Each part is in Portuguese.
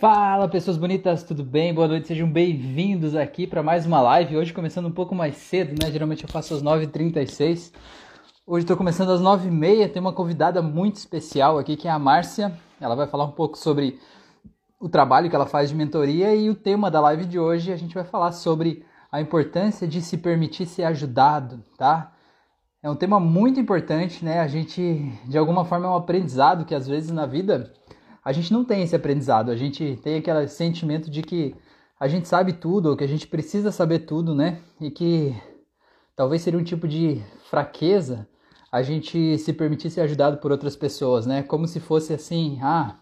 Fala pessoas bonitas, tudo bem? Boa noite, sejam bem-vindos aqui para mais uma live. Hoje começando um pouco mais cedo, né? Geralmente eu faço às 9h36. Hoje estou começando às 9h30. Tem uma convidada muito especial aqui que é a Márcia. Ela vai falar um pouco sobre o trabalho que ela faz de mentoria e o tema da live de hoje a gente vai falar sobre a importância de se permitir ser ajudado, tá? É um tema muito importante, né? A gente, de alguma forma, é um aprendizado que às vezes na vida a gente não tem esse aprendizado. A gente tem aquele sentimento de que a gente sabe tudo, ou que a gente precisa saber tudo, né? E que talvez seria um tipo de fraqueza a gente se permitir ser ajudado por outras pessoas, né? Como se fosse assim, ah,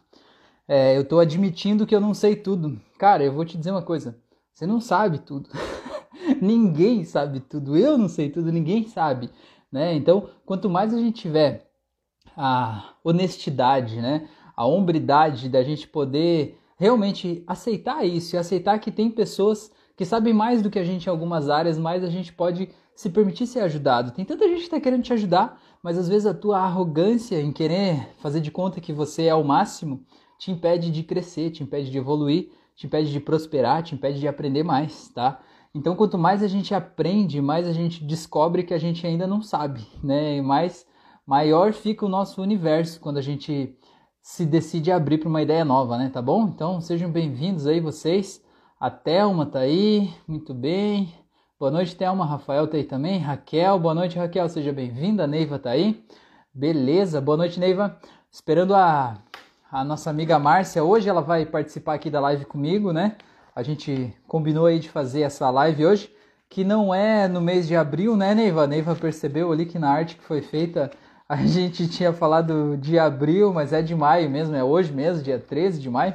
é, eu tô admitindo que eu não sei tudo. Cara, eu vou te dizer uma coisa, você não sabe tudo. ninguém sabe tudo. Eu não sei tudo, ninguém sabe, né? Então, quanto mais a gente tiver a honestidade, né? A hombridade da gente poder realmente aceitar isso e aceitar que tem pessoas que sabem mais do que a gente em algumas áreas, mas a gente pode se permitir ser ajudado. Tem tanta gente que está querendo te ajudar, mas às vezes a tua arrogância em querer fazer de conta que você é o máximo te impede de crescer, te impede de evoluir, te impede de prosperar, te impede de aprender mais, tá? Então, quanto mais a gente aprende, mais a gente descobre que a gente ainda não sabe, né? E mais maior fica o nosso universo quando a gente se decide abrir para uma ideia nova, né? Tá bom? Então sejam bem-vindos aí vocês. A Thelma tá aí, muito bem. Boa noite, Thelma. Rafael tá aí também. Raquel, boa noite, Raquel. Seja bem-vinda. Neiva tá aí. Beleza, boa noite, Neiva. Esperando a, a nossa amiga Márcia. Hoje ela vai participar aqui da live comigo, né? A gente combinou aí de fazer essa live hoje, que não é no mês de abril, né, Neiva? A Neiva percebeu ali que na arte que foi feita a gente tinha falado de abril, mas é de maio mesmo, é hoje mesmo, dia 13 de maio.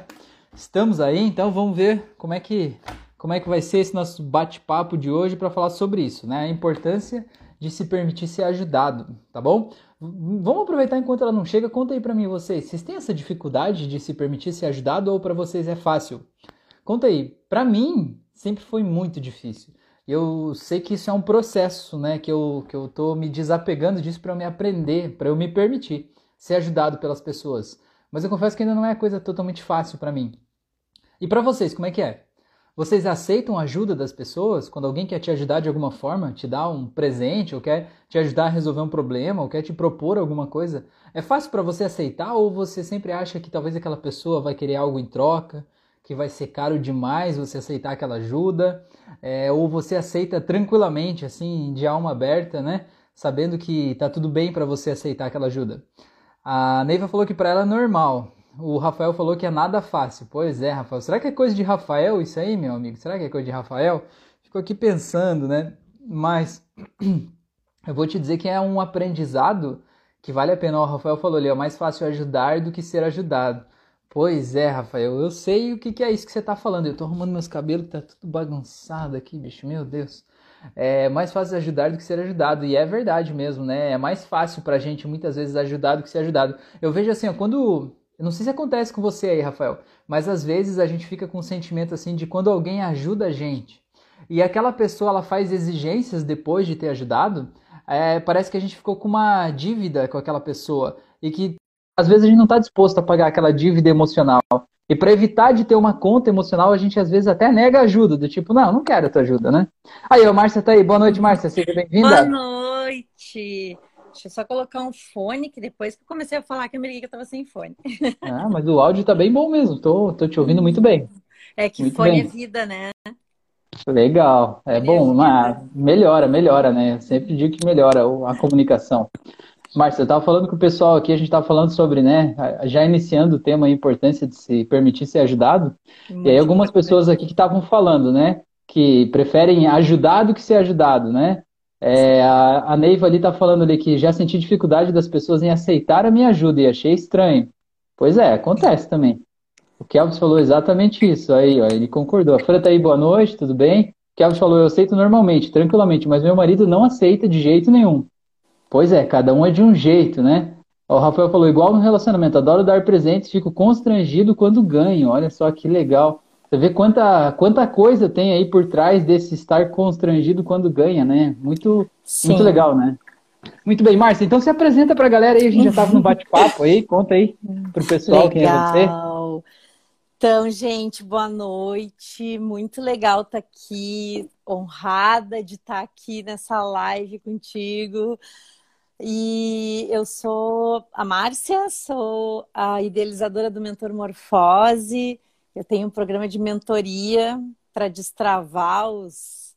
Estamos aí, então vamos ver como é que como é que vai ser esse nosso bate-papo de hoje para falar sobre isso, né? A importância de se permitir ser ajudado, tá bom? Vamos aproveitar enquanto ela não chega. Conta aí para mim vocês, vocês têm essa dificuldade de se permitir ser ajudado ou para vocês é fácil? Conta aí. Para mim sempre foi muito difícil eu sei que isso é um processo, né? Que eu, que eu tô me desapegando disso para eu me aprender, para eu me permitir ser ajudado pelas pessoas. Mas eu confesso que ainda não é coisa totalmente fácil para mim. E para vocês, como é que é? Vocês aceitam a ajuda das pessoas? Quando alguém quer te ajudar de alguma forma, te dá um presente, ou quer te ajudar a resolver um problema, ou quer te propor alguma coisa, é fácil para você aceitar ou você sempre acha que talvez aquela pessoa vai querer algo em troca? Que vai ser caro demais você aceitar aquela ajuda, é, ou você aceita tranquilamente, assim, de alma aberta, né? Sabendo que tá tudo bem para você aceitar aquela ajuda. A Neiva falou que para ela é normal. O Rafael falou que é nada fácil. Pois é, Rafael. Será que é coisa de Rafael isso aí, meu amigo? Será que é coisa de Rafael? Ficou aqui pensando, né? Mas eu vou te dizer que é um aprendizado que vale a pena. O Rafael falou ali, é mais fácil ajudar do que ser ajudado. Pois é, Rafael, eu sei o que, que é isso que você tá falando. Eu tô arrumando meus cabelos, tá tudo bagunçado aqui, bicho, meu Deus. É mais fácil ajudar do que ser ajudado, e é verdade mesmo, né? É mais fácil pra gente muitas vezes ajudar do que ser ajudado. Eu vejo assim, ó, quando. Eu não sei se acontece com você aí, Rafael, mas às vezes a gente fica com um sentimento assim de quando alguém ajuda a gente e aquela pessoa ela faz exigências depois de ter ajudado, é, parece que a gente ficou com uma dívida com aquela pessoa e que às vezes a gente não está disposto a pagar aquela dívida emocional. E para evitar de ter uma conta emocional, a gente às vezes até nega ajuda, do tipo, não, não quero a tua ajuda, né? Aí, o Márcia tá aí. Boa noite, Márcia. Seja bem-vinda. Boa noite. Deixa eu só colocar um fone, que depois que eu comecei a falar que eu me liguei que eu tava sem fone. Ah, mas o áudio tá bem bom mesmo. Tô, tô te ouvindo muito bem. É que muito fone bem. é vida, né? Legal. É fone bom, é mas melhora, melhora, né? Eu sempre digo que melhora a comunicação. Márcia, eu estava falando com o pessoal aqui, a gente estava falando sobre, né, já iniciando o tema a importância de se permitir ser ajudado. Muito e aí algumas pessoas aqui que estavam falando, né, que preferem ajudar do que ser ajudado, né? É, a, a Neiva ali está falando ali que já senti dificuldade das pessoas em aceitar a minha ajuda e achei estranho. Pois é, acontece também. O Kelvis falou exatamente isso. Aí, ó, ele concordou. A Fran tá aí, boa noite, tudo bem? O Kelvis falou, eu aceito normalmente, tranquilamente, mas meu marido não aceita de jeito nenhum. Pois é, cada um é de um jeito, né? O Rafael falou, igual no relacionamento, adoro dar presentes, fico constrangido quando ganho. Olha só que legal. Você vê quanta, quanta coisa tem aí por trás desse estar constrangido quando ganha, né? Muito, muito legal, né? Muito bem, Márcia, então se apresenta para a galera aí, a gente já estava no bate-papo aí, conta aí para o pessoal legal. quem é você. Então, gente, boa noite. Muito legal estar tá aqui, honrada de estar tá aqui nessa live contigo. E eu sou a Márcia, sou a idealizadora do Mentor Morfose. Eu tenho um programa de mentoria para destravar os,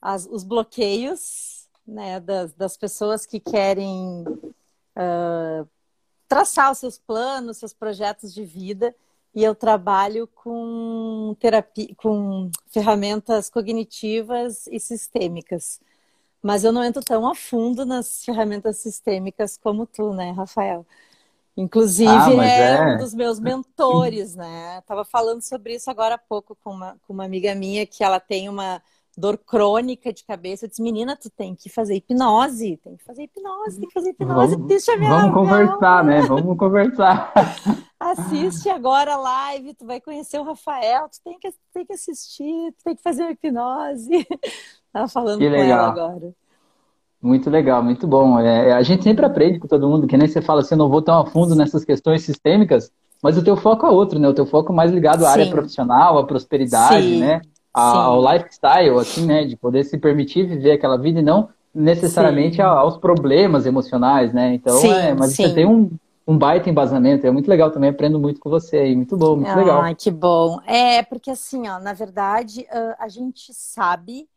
as, os bloqueios né, das, das pessoas que querem uh, traçar os seus planos, seus projetos de vida e eu trabalho com terapia, com ferramentas cognitivas e sistêmicas. Mas eu não entro tão a fundo nas ferramentas sistêmicas como tu, né, Rafael? Inclusive, ah, é, é, um dos meus mentores, né? Tava falando sobre isso agora há pouco com uma, com uma amiga minha que ela tem uma dor crônica de cabeça. Eu disse, menina, tu tem que fazer hipnose, tem que fazer hipnose, tem que fazer hipnose. Vamos, Deixa vamos conversar, né? Vamos conversar. Assiste agora a live, tu vai conhecer o Rafael, tu tem que, tem que assistir, tu tem que fazer hipnose. Tava falando que com legal. ela agora. Muito legal, muito bom. É, a gente sempre aprende com todo mundo, que nem você fala assim, eu não vou tão a fundo nessas questões sistêmicas, mas o teu foco é outro, né? O teu foco é mais ligado à Sim. área profissional, à prosperidade, Sim. né? Ao lifestyle, assim, né? De poder se permitir viver aquela vida e não necessariamente sim. aos problemas emocionais, né? Então, sim, é, mas sim. você tem um, um baita embasamento, é muito legal também, aprendo muito com você aí, muito bom, muito ah, legal. Ai, que bom. É, porque assim, ó, na verdade, uh, a gente sabe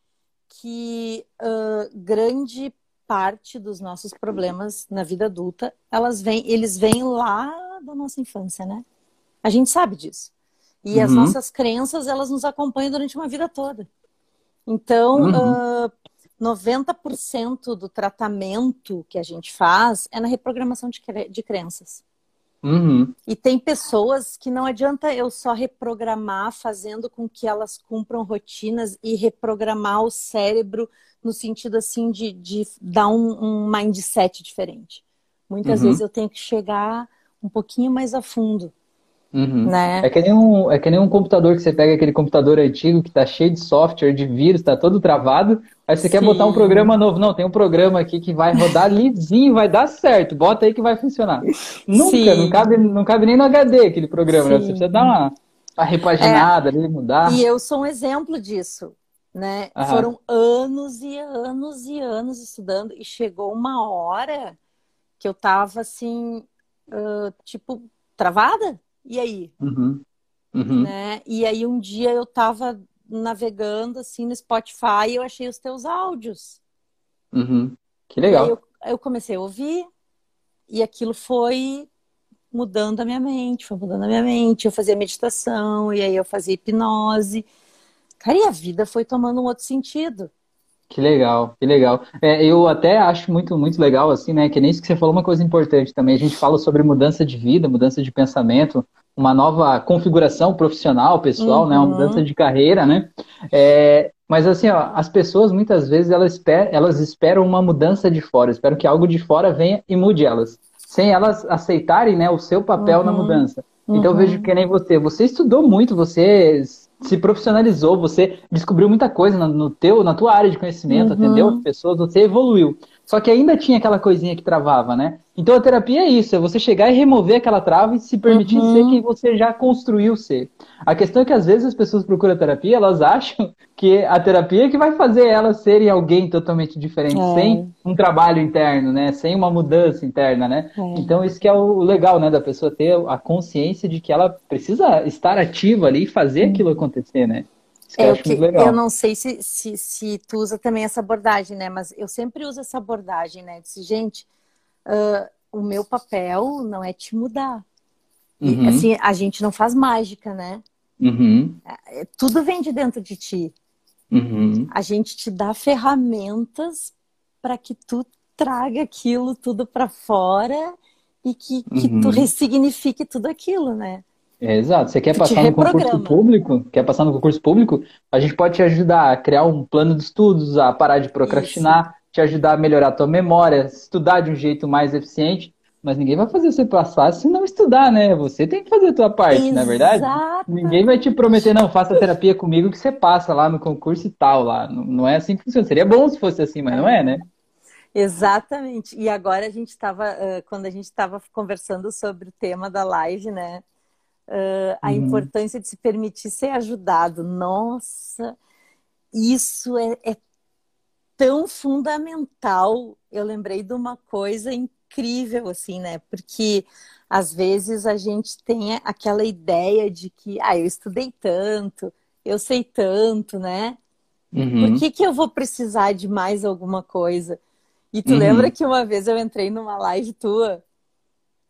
que uh, grande parte dos nossos problemas na vida adulta, elas vêm, eles vêm lá da nossa infância, né? A gente sabe disso. E uhum. as nossas crenças, elas nos acompanham durante uma vida toda. Então, uhum. uh, 90% do tratamento que a gente faz é na reprogramação de, cre de crenças. Uhum. E tem pessoas que não adianta eu só reprogramar fazendo com que elas cumpram rotinas e reprogramar o cérebro no sentido assim de, de dar um, um mindset diferente. Muitas uhum. vezes eu tenho que chegar um pouquinho mais a fundo. Uhum. Né? É, que nem um, é que nem um computador que você pega aquele computador antigo que tá cheio de software, de vírus, tá todo travado. Aí você Sim. quer botar um programa novo. Não, tem um programa aqui que vai rodar lisinho, vai dar certo. Bota aí que vai funcionar. Nunca, não cabe, não cabe nem no HD aquele programa, né? Você precisa dar uma, uma repaginada é, ali, mudar. E eu sou um exemplo disso. Né? Foram anos e anos e anos estudando e chegou uma hora que eu tava assim, uh, tipo, travada e aí? Uhum. Uhum. Né? E aí um dia eu tava navegando assim no Spotify e eu achei os teus áudios. Uhum. Que legal. Eu, eu, comecei a ouvir e aquilo foi mudando a minha mente, foi mudando a minha mente. Eu fazia meditação e aí eu fazia hipnose. Cara, e a vida foi tomando um outro sentido. Que legal, que legal. É, eu até acho muito, muito legal, assim, né? Que nem isso que você falou, uma coisa importante também. A gente fala sobre mudança de vida, mudança de pensamento, uma nova configuração profissional, pessoal, uhum. né? Uma uhum. mudança de carreira, né? É, mas assim, ó, as pessoas muitas vezes elas, esper elas esperam uma mudança de fora, esperam que algo de fora venha e mude elas, sem elas aceitarem, né, o seu papel uhum. na mudança. Então eu vejo uhum. que nem você, você estudou muito, você se profissionalizou, você descobriu muita coisa no teu, na tua área de conhecimento, uhum. atendeu as pessoas, você evoluiu. Só que ainda tinha aquela coisinha que travava, né? Então a terapia é isso, é você chegar e remover aquela trava e se permitir uhum. ser quem você já construiu ser. A questão é que às vezes as pessoas procuram terapia, elas acham que a terapia é que vai fazer elas serem alguém totalmente diferente, é. sem um trabalho interno, né? Sem uma mudança interna, né? É. Então isso que é o legal, né? Da pessoa ter a consciência de que ela precisa estar ativa ali e fazer aquilo acontecer, né? É, eu, que, eu não sei se, se, se tu usa também essa abordagem, né? Mas eu sempre uso essa abordagem, né? Disse, gente, uh, o meu papel não é te mudar. Uhum. E, assim, a gente não faz mágica, né? Uhum. É, tudo vem de dentro de ti. Uhum. A gente te dá ferramentas para que tu traga aquilo tudo para fora e que, que tu uhum. ressignifique tudo aquilo, né? É, exato. Você quer passar no concurso público? Quer passar no concurso público? A gente pode te ajudar a criar um plano de estudos, a parar de procrastinar, Isso. te ajudar a melhorar a tua memória, estudar de um jeito mais eficiente. Mas ninguém vai fazer você passar se não estudar, né? Você tem que fazer a tua parte, Exato. não é verdade? Ninguém vai te prometer, não, faça terapia comigo que você passa lá no concurso e tal. lá. Não é assim que funciona. Seria bom se fosse assim, mas não é, né? Exatamente. E agora a gente estava, quando a gente estava conversando sobre o tema da live, né? Uh, a uhum. importância de se permitir ser ajudado. Nossa, isso é, é tão fundamental. Eu lembrei de uma coisa incrível, assim, né? Porque às vezes a gente tem aquela ideia de que, ah, eu estudei tanto, eu sei tanto, né? Uhum. Por que, que eu vou precisar de mais alguma coisa? E tu uhum. lembra que uma vez eu entrei numa live tua?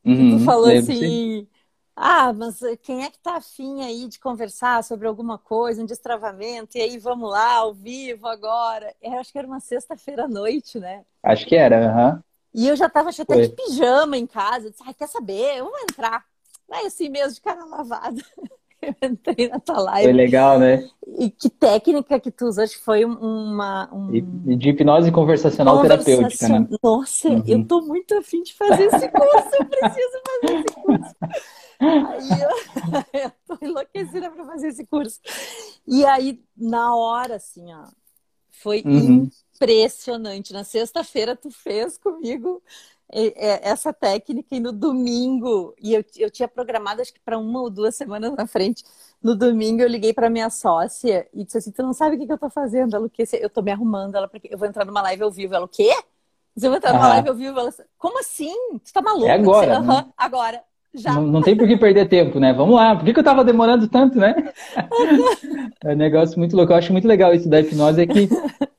Uhum. tu falou assim: Ah, mas quem é que tá afim aí de conversar sobre alguma coisa, um destravamento? E aí vamos lá, ao vivo agora. Eu acho que era uma sexta-feira à noite, né? Acho que era, aham. E eu já tava até de pijama em casa. Eu disse, ah, quer saber? Eu vou entrar. Vai assim mesmo, de cara lavada. eu entrei na tua live. Foi legal, né? E que técnica que tu usas foi uma. Um... De hipnose conversacional Conversacion... terapêutica, né? Nossa, uhum. eu tô muito afim de fazer esse curso, eu preciso fazer esse curso. Aí eu, eu tô enlouquecida para fazer esse curso. E aí, na hora, assim, ó, foi uhum. impressionante. Na sexta-feira, tu fez comigo é, essa técnica e no domingo, e eu, eu tinha programado acho que para uma ou duas semanas na frente, no domingo eu liguei para minha sócia e disse assim, tu não sabe o que, que eu tô fazendo? Ela, o quê? Eu tô me arrumando, ela, eu vou entrar numa live ao vivo. Ela, o quê? Você vai entrar numa live ao vivo? Ela, como assim? Tu tá maluco? É agora. Disse, né? agora. Já. Não, não, tem por que perder tempo, né? Vamos lá. Por que, que eu tava demorando tanto, né? é um negócio muito louco. Eu acho muito legal isso da hipnose, é que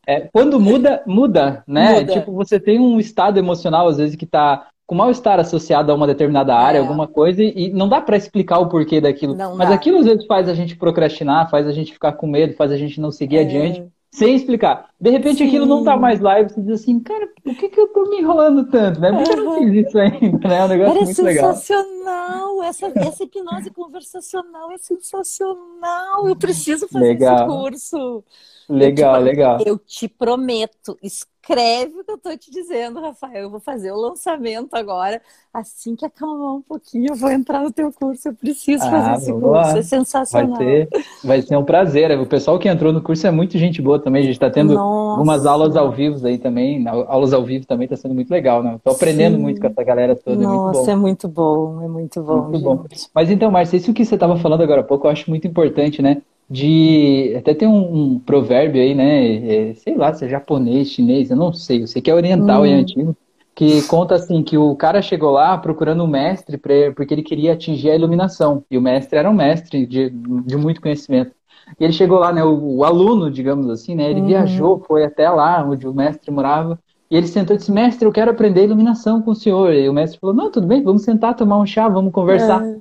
é, quando muda, muda, né? Muda. Tipo, você tem um estado emocional, às vezes, que tá com mal-estar associado a uma determinada área, é. alguma coisa, e não dá para explicar o porquê daquilo. Não Mas dá. aquilo, às vezes, faz a gente procrastinar, faz a gente ficar com medo, faz a gente não seguir é. adiante sem explicar. De repente Sim. aquilo não tá mais lá e você diz assim, cara, por que, que eu tô me enrolando tanto, né? Por que eu não fiz isso ainda, né? É um negócio Era muito legal. sensacional, essa, essa hipnose conversacional é sensacional, eu preciso fazer legal. esse curso. Legal, eu te, legal. Eu te prometo, escreve o que eu tô te dizendo, Rafael. Eu vou fazer o lançamento agora. Assim que acalmar um pouquinho, eu vou entrar no teu curso. Eu preciso ah, fazer esse curso. Lá. É sensacional. Vai ser, vai ser um prazer. O pessoal que entrou no curso é muito gente boa também. A gente está tendo Nossa. algumas aulas ao vivo aí também. Aulas ao vivo também está sendo muito legal, né? Estou aprendendo Sim. muito com essa galera toda. Nossa, é muito bom. É muito bom. É muito bom. Muito bom. Mas então, Márcia, isso que você estava falando agora há pouco, eu acho muito importante, né? De. Até tem um, um, provérbio aí, né? É, sei lá se é japonês, chinês, eu não sei, eu sei que é oriental hum. e antigo, que conta assim que o cara chegou lá procurando um mestre pra, porque ele queria atingir a iluminação. E o mestre era um mestre de, de muito conhecimento. E ele chegou lá, né? O, o aluno, digamos assim, né? Ele hum. viajou, foi até lá onde o mestre morava. E ele sentou e disse, mestre, eu quero aprender iluminação com o senhor. E o mestre falou, não, tudo bem, vamos sentar, tomar um chá, vamos conversar. É.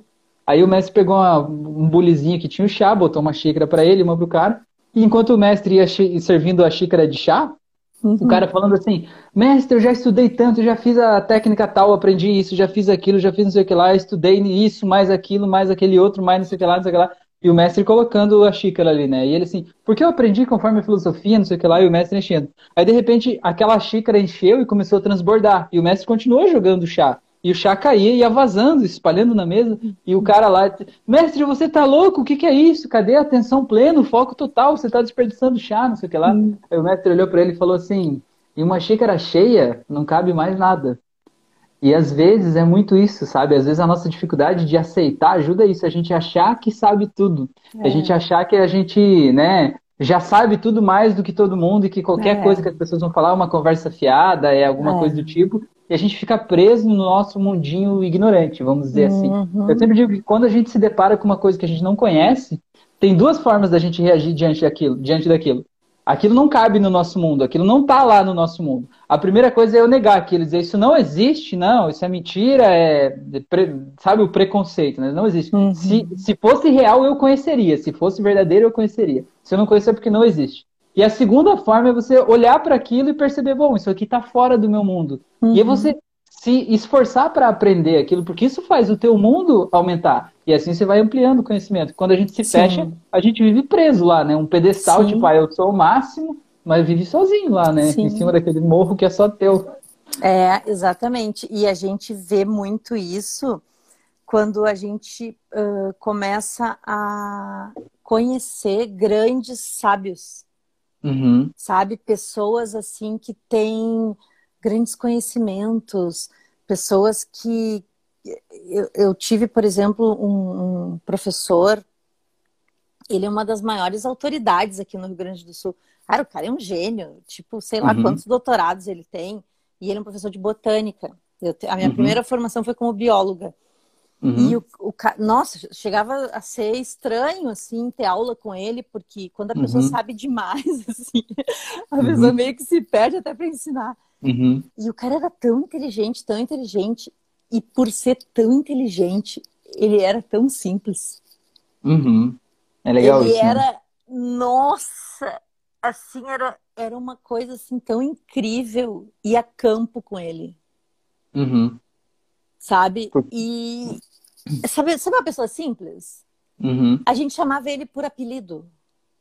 Aí o mestre pegou uma, um bulizinho que tinha o chá, botou uma xícara para ele, uma pro cara. E enquanto o mestre ia servindo a xícara de chá, uhum. o cara falando assim: Mestre, eu já estudei tanto, já fiz a técnica tal, aprendi isso, já fiz aquilo, já fiz não sei o que lá, estudei isso, mais aquilo, mais aquele outro, mais não sei o que lá, não sei o que lá. E o mestre colocando a xícara ali, né? E ele assim, porque eu aprendi conforme a filosofia, não sei o que lá, e o mestre enchendo. Aí de repente aquela xícara encheu e começou a transbordar. E o mestre continuou jogando chá. E o chá caía e ia vazando, espalhando na mesa. E o cara lá, mestre, você tá louco? O que, que é isso? Cadê a atenção plena, o foco total? Você tá desperdiçando chá, não sei o que lá. Hum. Aí o mestre olhou para ele e falou assim: em uma xícara cheia não cabe mais nada. E às vezes é muito isso, sabe? Às vezes a nossa dificuldade de aceitar ajuda isso, a gente achar que sabe tudo. É. A gente achar que a gente, né, já sabe tudo mais do que todo mundo e que qualquer é. coisa que as pessoas vão falar é uma conversa fiada, é alguma é. coisa do tipo e a gente fica preso no nosso mundinho ignorante, vamos dizer assim. Uhum. Eu sempre digo que quando a gente se depara com uma coisa que a gente não conhece, tem duas formas da gente reagir diante daquilo, diante daquilo. Aquilo não cabe no nosso mundo, aquilo não está lá no nosso mundo. A primeira coisa é eu negar aquilo, dizer isso não existe, não, isso é mentira, é, sabe o preconceito, né? não existe. Uhum. Se, se fosse real, eu conheceria, se fosse verdadeiro, eu conheceria. Se eu não conhecer, é porque não existe. E a segunda forma é você olhar para aquilo e perceber, bom, isso aqui está fora do meu mundo. Uhum. E aí você se esforçar para aprender aquilo, porque isso faz o teu mundo aumentar. E assim você vai ampliando o conhecimento. Quando a gente se Sim. fecha, a gente vive preso lá, né? Um pedestal, Sim. tipo, ah, eu sou o máximo, mas vive sozinho lá, né? Sim. Em cima daquele morro que é só teu. É, exatamente. E a gente vê muito isso quando a gente uh, começa a conhecer grandes sábios Uhum. Sabe? Pessoas assim que têm grandes conhecimentos, pessoas que, eu, eu tive, por exemplo, um, um, professor, ele é uma das maiores autoridades aqui no Rio Grande do Sul. Cara, o cara é um gênio, tipo, sei lá uhum. quantos doutorados ele tem, e ele é um professor de botânica. Eu, a minha uhum. primeira formação foi como bióloga. Uhum. E o, o, nossa, chegava a ser estranho, assim, ter aula com ele, porque quando a pessoa uhum. sabe demais, assim, a uhum. pessoa meio que se perde até para ensinar. Uhum. E o cara era tão inteligente, tão inteligente, e por ser tão inteligente, ele era tão simples. Uhum. É legal ele isso. Ele né? era, né? nossa, assim, era, era uma coisa assim tão incrível ir a campo com ele. Uhum. Sabe? E Sabe, sabe uma pessoa simples? Uhum. A gente chamava ele por apelido.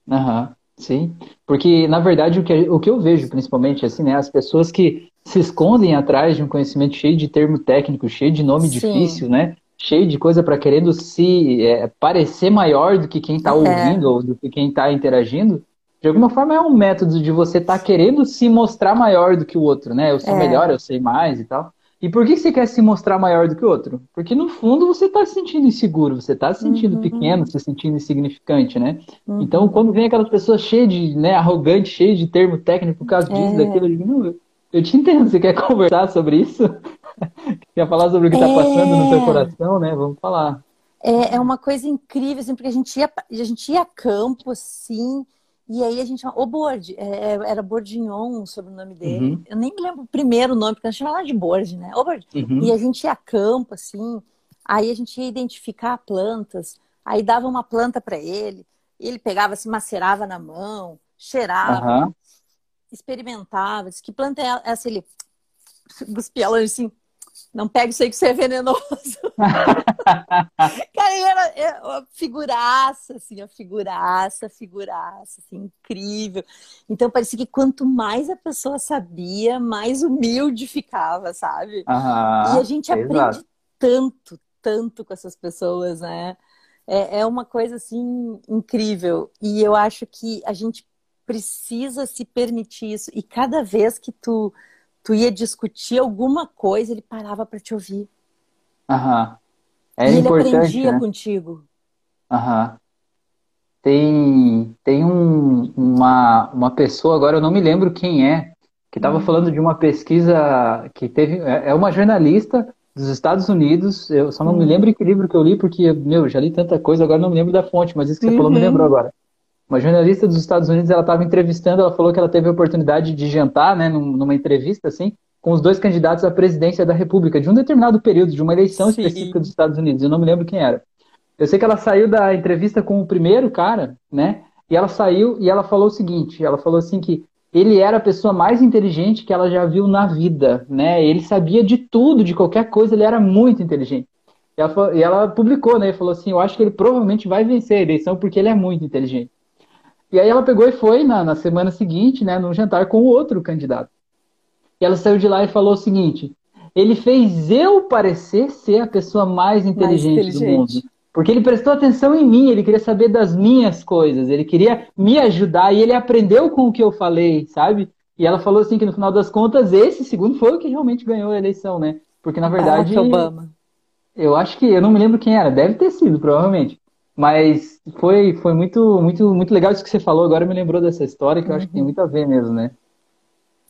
Aham, uhum. sim. Porque, na verdade, o que, o que eu vejo, principalmente, assim, né? As pessoas que se escondem atrás de um conhecimento cheio de termo técnico, cheio de nome sim. difícil, né? Cheio de coisa para querendo se é, parecer maior do que quem está é. ouvindo ou do que quem está interagindo. De alguma forma é um método de você estar tá querendo se mostrar maior do que o outro, né? Eu sou é. melhor, eu sei mais e tal. E por que você quer se mostrar maior do que o outro? Porque no fundo você está se sentindo inseguro, você está se sentindo uhum. pequeno, se sentindo insignificante, né? Uhum. Então quando vem aquelas pessoas cheias de, né, arrogante, cheias de termo técnico por causa disso, é. daquilo, eu digo, não, eu te entendo, você quer conversar sobre isso? quer falar sobre o que está é. passando no seu coração, né? Vamos falar. É, é uma coisa incrível, assim, porque a gente ia, a gente ia a campo, assim, e aí a gente chama o Bord, é, é, era Bordignon sobre o nome dele. Uhum. Eu nem me lembro o primeiro nome, porque a gente chamava lá de Bord, né? O. Uhum. E a gente ia a campo, assim, aí a gente ia identificar plantas, aí dava uma planta para ele, ele pegava, se macerava na mão, cheirava, uhum. experimentava, disse que planta é essa? Ele cuspia longe assim, não pega isso aí que você é venenoso. Cara, ele era, era figuraça, assim, a figuraça, figuraça, assim, incrível. Então parecia que quanto mais a pessoa sabia, mais humilde ficava, sabe? Aham, e a gente aprende exato. tanto, tanto com essas pessoas, né? É, é uma coisa assim incrível. E eu acho que a gente precisa se permitir isso. E cada vez que tu tu ia discutir alguma coisa, ele parava para te ouvir. Aham. É e importante, ele aprendia né? contigo. Aham. Tem, tem um, uma, uma pessoa, agora eu não me lembro quem é, que estava hum. falando de uma pesquisa que teve. É, é uma jornalista dos Estados Unidos, eu só não hum. me lembro que livro que eu li, porque, meu, já li tanta coisa, agora não me lembro da fonte, mas isso que você uhum. falou me uhum. lembrou agora. Uma jornalista dos Estados Unidos, ela estava entrevistando, ela falou que ela teve a oportunidade de jantar, né, numa entrevista assim, com os dois candidatos à presidência da República de um determinado período, de uma eleição Sim. específica dos Estados Unidos. Eu não me lembro quem era. Eu sei que ela saiu da entrevista com o primeiro cara, né? E ela saiu e ela falou o seguinte: ela falou assim que ele era a pessoa mais inteligente que ela já viu na vida, né? Ele sabia de tudo, de qualquer coisa, ele era muito inteligente. E ela, e ela publicou, né? E falou assim: eu acho que ele provavelmente vai vencer a eleição porque ele é muito inteligente. E aí ela pegou e foi na, na semana seguinte, né, num jantar com o outro candidato. E ela saiu de lá e falou o seguinte: ele fez eu parecer ser a pessoa mais inteligente, mais inteligente, do mundo. Porque ele prestou atenção em mim, ele queria saber das minhas coisas, ele queria me ajudar e ele aprendeu com o que eu falei, sabe? E ela falou assim que no final das contas, esse segundo foi o que realmente ganhou a eleição, né? Porque na verdade. Obama. Eu acho que, eu não me lembro quem era, deve ter sido, provavelmente. Mas foi, foi muito, muito, muito legal isso que você falou. Agora me lembrou dessa história que eu acho que tem uhum. muito a ver mesmo, né?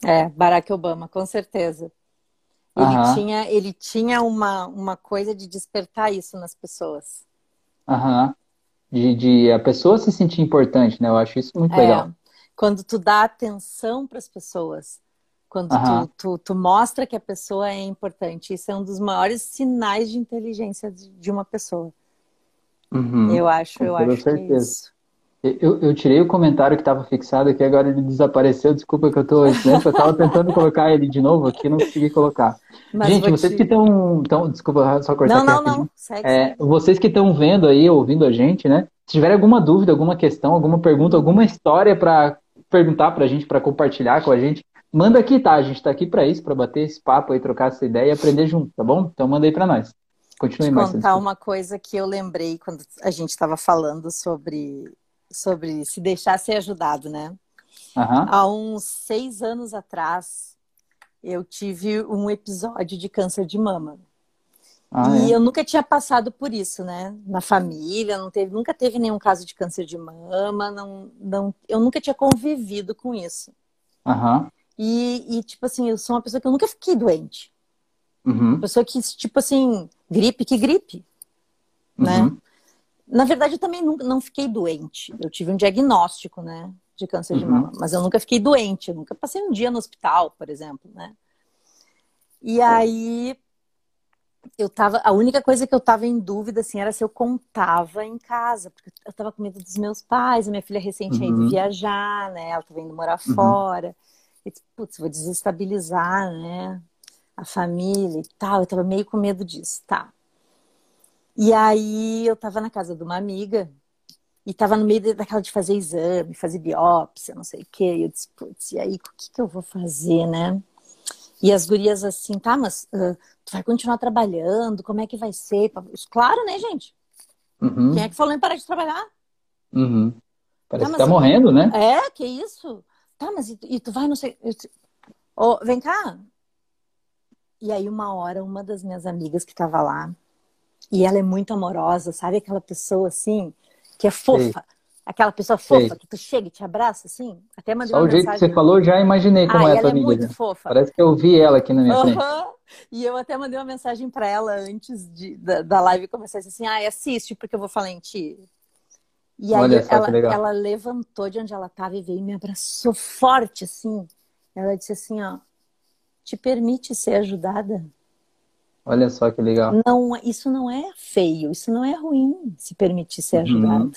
É, Barack Obama, com certeza. Ele tinha, ele tinha uma, uma coisa de despertar isso nas pessoas. Aham. De, de a pessoa se sentir importante, né? Eu acho isso muito é, legal. Quando tu dá atenção para as pessoas, quando tu, tu, tu, mostra que a pessoa é importante, isso é um dos maiores sinais de inteligência de uma pessoa. Uhum, eu acho, eu acho é certeza. que é isso. Eu, eu tirei o comentário que estava fixado aqui, agora ele desapareceu. Desculpa que eu estou. Né? Eu estava tentando colocar ele de novo aqui, não consegui colocar. Mas Gente, vocês te... que estão. Desculpa, só cortar Não, não, não. Segue, é, vocês que estão vendo aí, ouvindo a gente, né? Se tiver alguma dúvida, alguma questão, alguma pergunta, alguma história para perguntar para a gente, para compartilhar com a gente, manda aqui, tá? A gente está aqui para isso, para bater esse papo aí, trocar essa ideia e aprender junto, tá bom? Então manda aí para nós. Continue mais. contar uma coisa que eu lembrei quando a gente estava falando sobre, sobre se deixar ser ajudado, né? Uhum. Há uns seis anos atrás, eu tive um episódio de câncer de mama. Ah, e é? eu nunca tinha passado por isso, né? Na família, não teve, nunca teve nenhum caso de câncer de mama, não, não, eu nunca tinha convivido com isso. Uhum. E, e, tipo assim, eu sou uma pessoa que eu nunca fiquei doente. Uhum. Pessoa que, tipo assim, gripe, que gripe, né? uhum. né? Na verdade, eu também nunca, não fiquei doente. Eu tive um diagnóstico, né? De câncer de mama. Uhum. Mas eu nunca fiquei doente. Eu nunca passei um dia no hospital, por exemplo, né? E aí, eu tava, a única coisa que eu tava em dúvida, assim, era se eu contava em casa, porque eu tava com medo dos meus pais, a minha filha recente ido uhum. viajar, né, ela tava indo morar uhum. fora, e, putz, vou desestabilizar, né, a família e tal, eu tava meio com medo disso, tá. E aí, eu tava na casa de uma amiga, e tava no meio daquela de fazer exame, fazer biópsia, não sei o quê, e eu disse, putz, e aí, o que que eu vou fazer, né? E as gurias assim, tá, mas uh, tu vai continuar trabalhando? Como é que vai ser? Claro, né, gente? Uhum. Quem é que falou em parar de trabalhar? Uhum. Parece tá, que tá morrendo, né? É, que isso? Tá, mas e, e tu vai, não sei. Eu... Oh, vem cá. E aí, uma hora, uma das minhas amigas que tava lá, e ela é muito amorosa, sabe? Aquela pessoa assim, que é fofa. Aquela pessoa fofa Sei. que tu chega e te abraça, assim. Até mandei Só uma o jeito que você falou, já imaginei como ah, é a tua ela amiga. é muito fofa. Parece que eu vi ela aqui na minha uhum. frente. E eu até mandei uma mensagem para ela antes de, da, da live começar, assim, ah, assiste porque eu vou falar em ti. E aí ela, ela levantou de onde ela estava e veio e me abraçou forte, assim. Ela disse assim, ó, te permite ser ajudada? Olha só que legal. Não, isso não é feio, isso não é ruim, se permitir ser uhum. ajudada.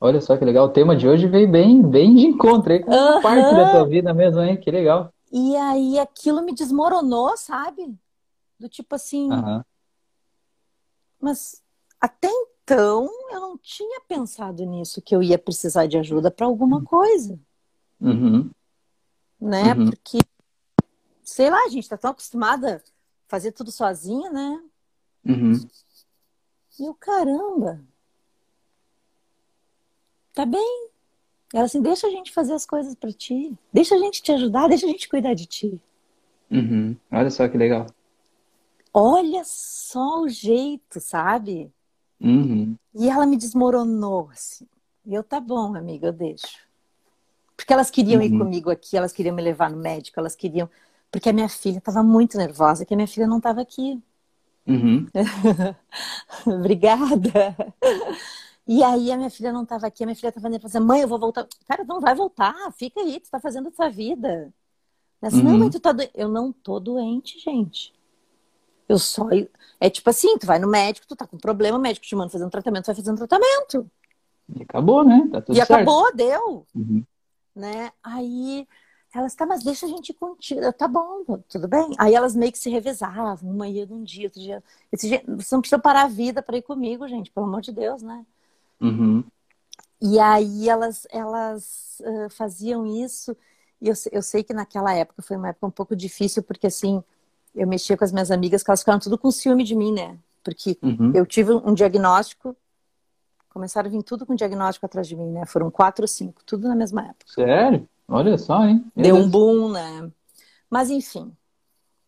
Olha só que legal. O tema de hoje veio bem, bem de encontro com uhum. parte da tua vida mesmo, hein? Que legal. E aí aquilo me desmoronou, sabe? Do tipo assim. Uhum. Mas até então eu não tinha pensado nisso, que eu ia precisar de ajuda para alguma coisa. Uhum. Né? Uhum. Porque, sei lá, a gente tá tão acostumada a fazer tudo sozinha, né? Uhum. E o caramba, tá bem. Ela assim, deixa a gente fazer as coisas para ti, deixa a gente te ajudar, deixa a gente cuidar de ti. Uhum. Olha só que legal. Olha só o jeito, sabe? Uhum. E ela me desmoronou, assim. E eu, tá bom, amiga, eu deixo. Porque elas queriam uhum. ir comigo aqui, elas queriam me levar no médico, elas queriam. Porque a minha filha estava muito nervosa, que a minha filha não estava aqui. Uhum. Obrigada. E aí a minha filha não estava aqui, a minha filha estava assim, mãe, eu vou voltar. Cara, não vai voltar, fica aí, tu está fazendo a tua vida. Assim, uhum. Não, mãe, tu tá doente. Eu não tô doente, gente. Eu só. É tipo assim, tu vai no médico, tu tá com problema, o médico te manda fazer um tratamento, tu vai fazer um tratamento. E acabou, né? Tá tudo e certo. acabou, deu. Uhum. Né? Aí elas, tá, mas deixa a gente contigo. Eu, tá bom, tudo bem. Aí elas meio que se revezavam, uma ia num dia, outro dia. Esse dia você não precisa parar a vida para ir comigo, gente, pelo amor de Deus, né? Uhum. E aí elas, elas uh, faziam isso. E eu, eu sei que naquela época foi uma época um pouco difícil, porque assim, eu mexia com as minhas amigas, que elas ficaram tudo com ciúme de mim, né? Porque uhum. eu tive um diagnóstico, começaram a vir tudo com diagnóstico atrás de mim, né? Foram quatro ou cinco, tudo na mesma época. Sério? Olha só, hein? Deu um boom, né? Mas enfim.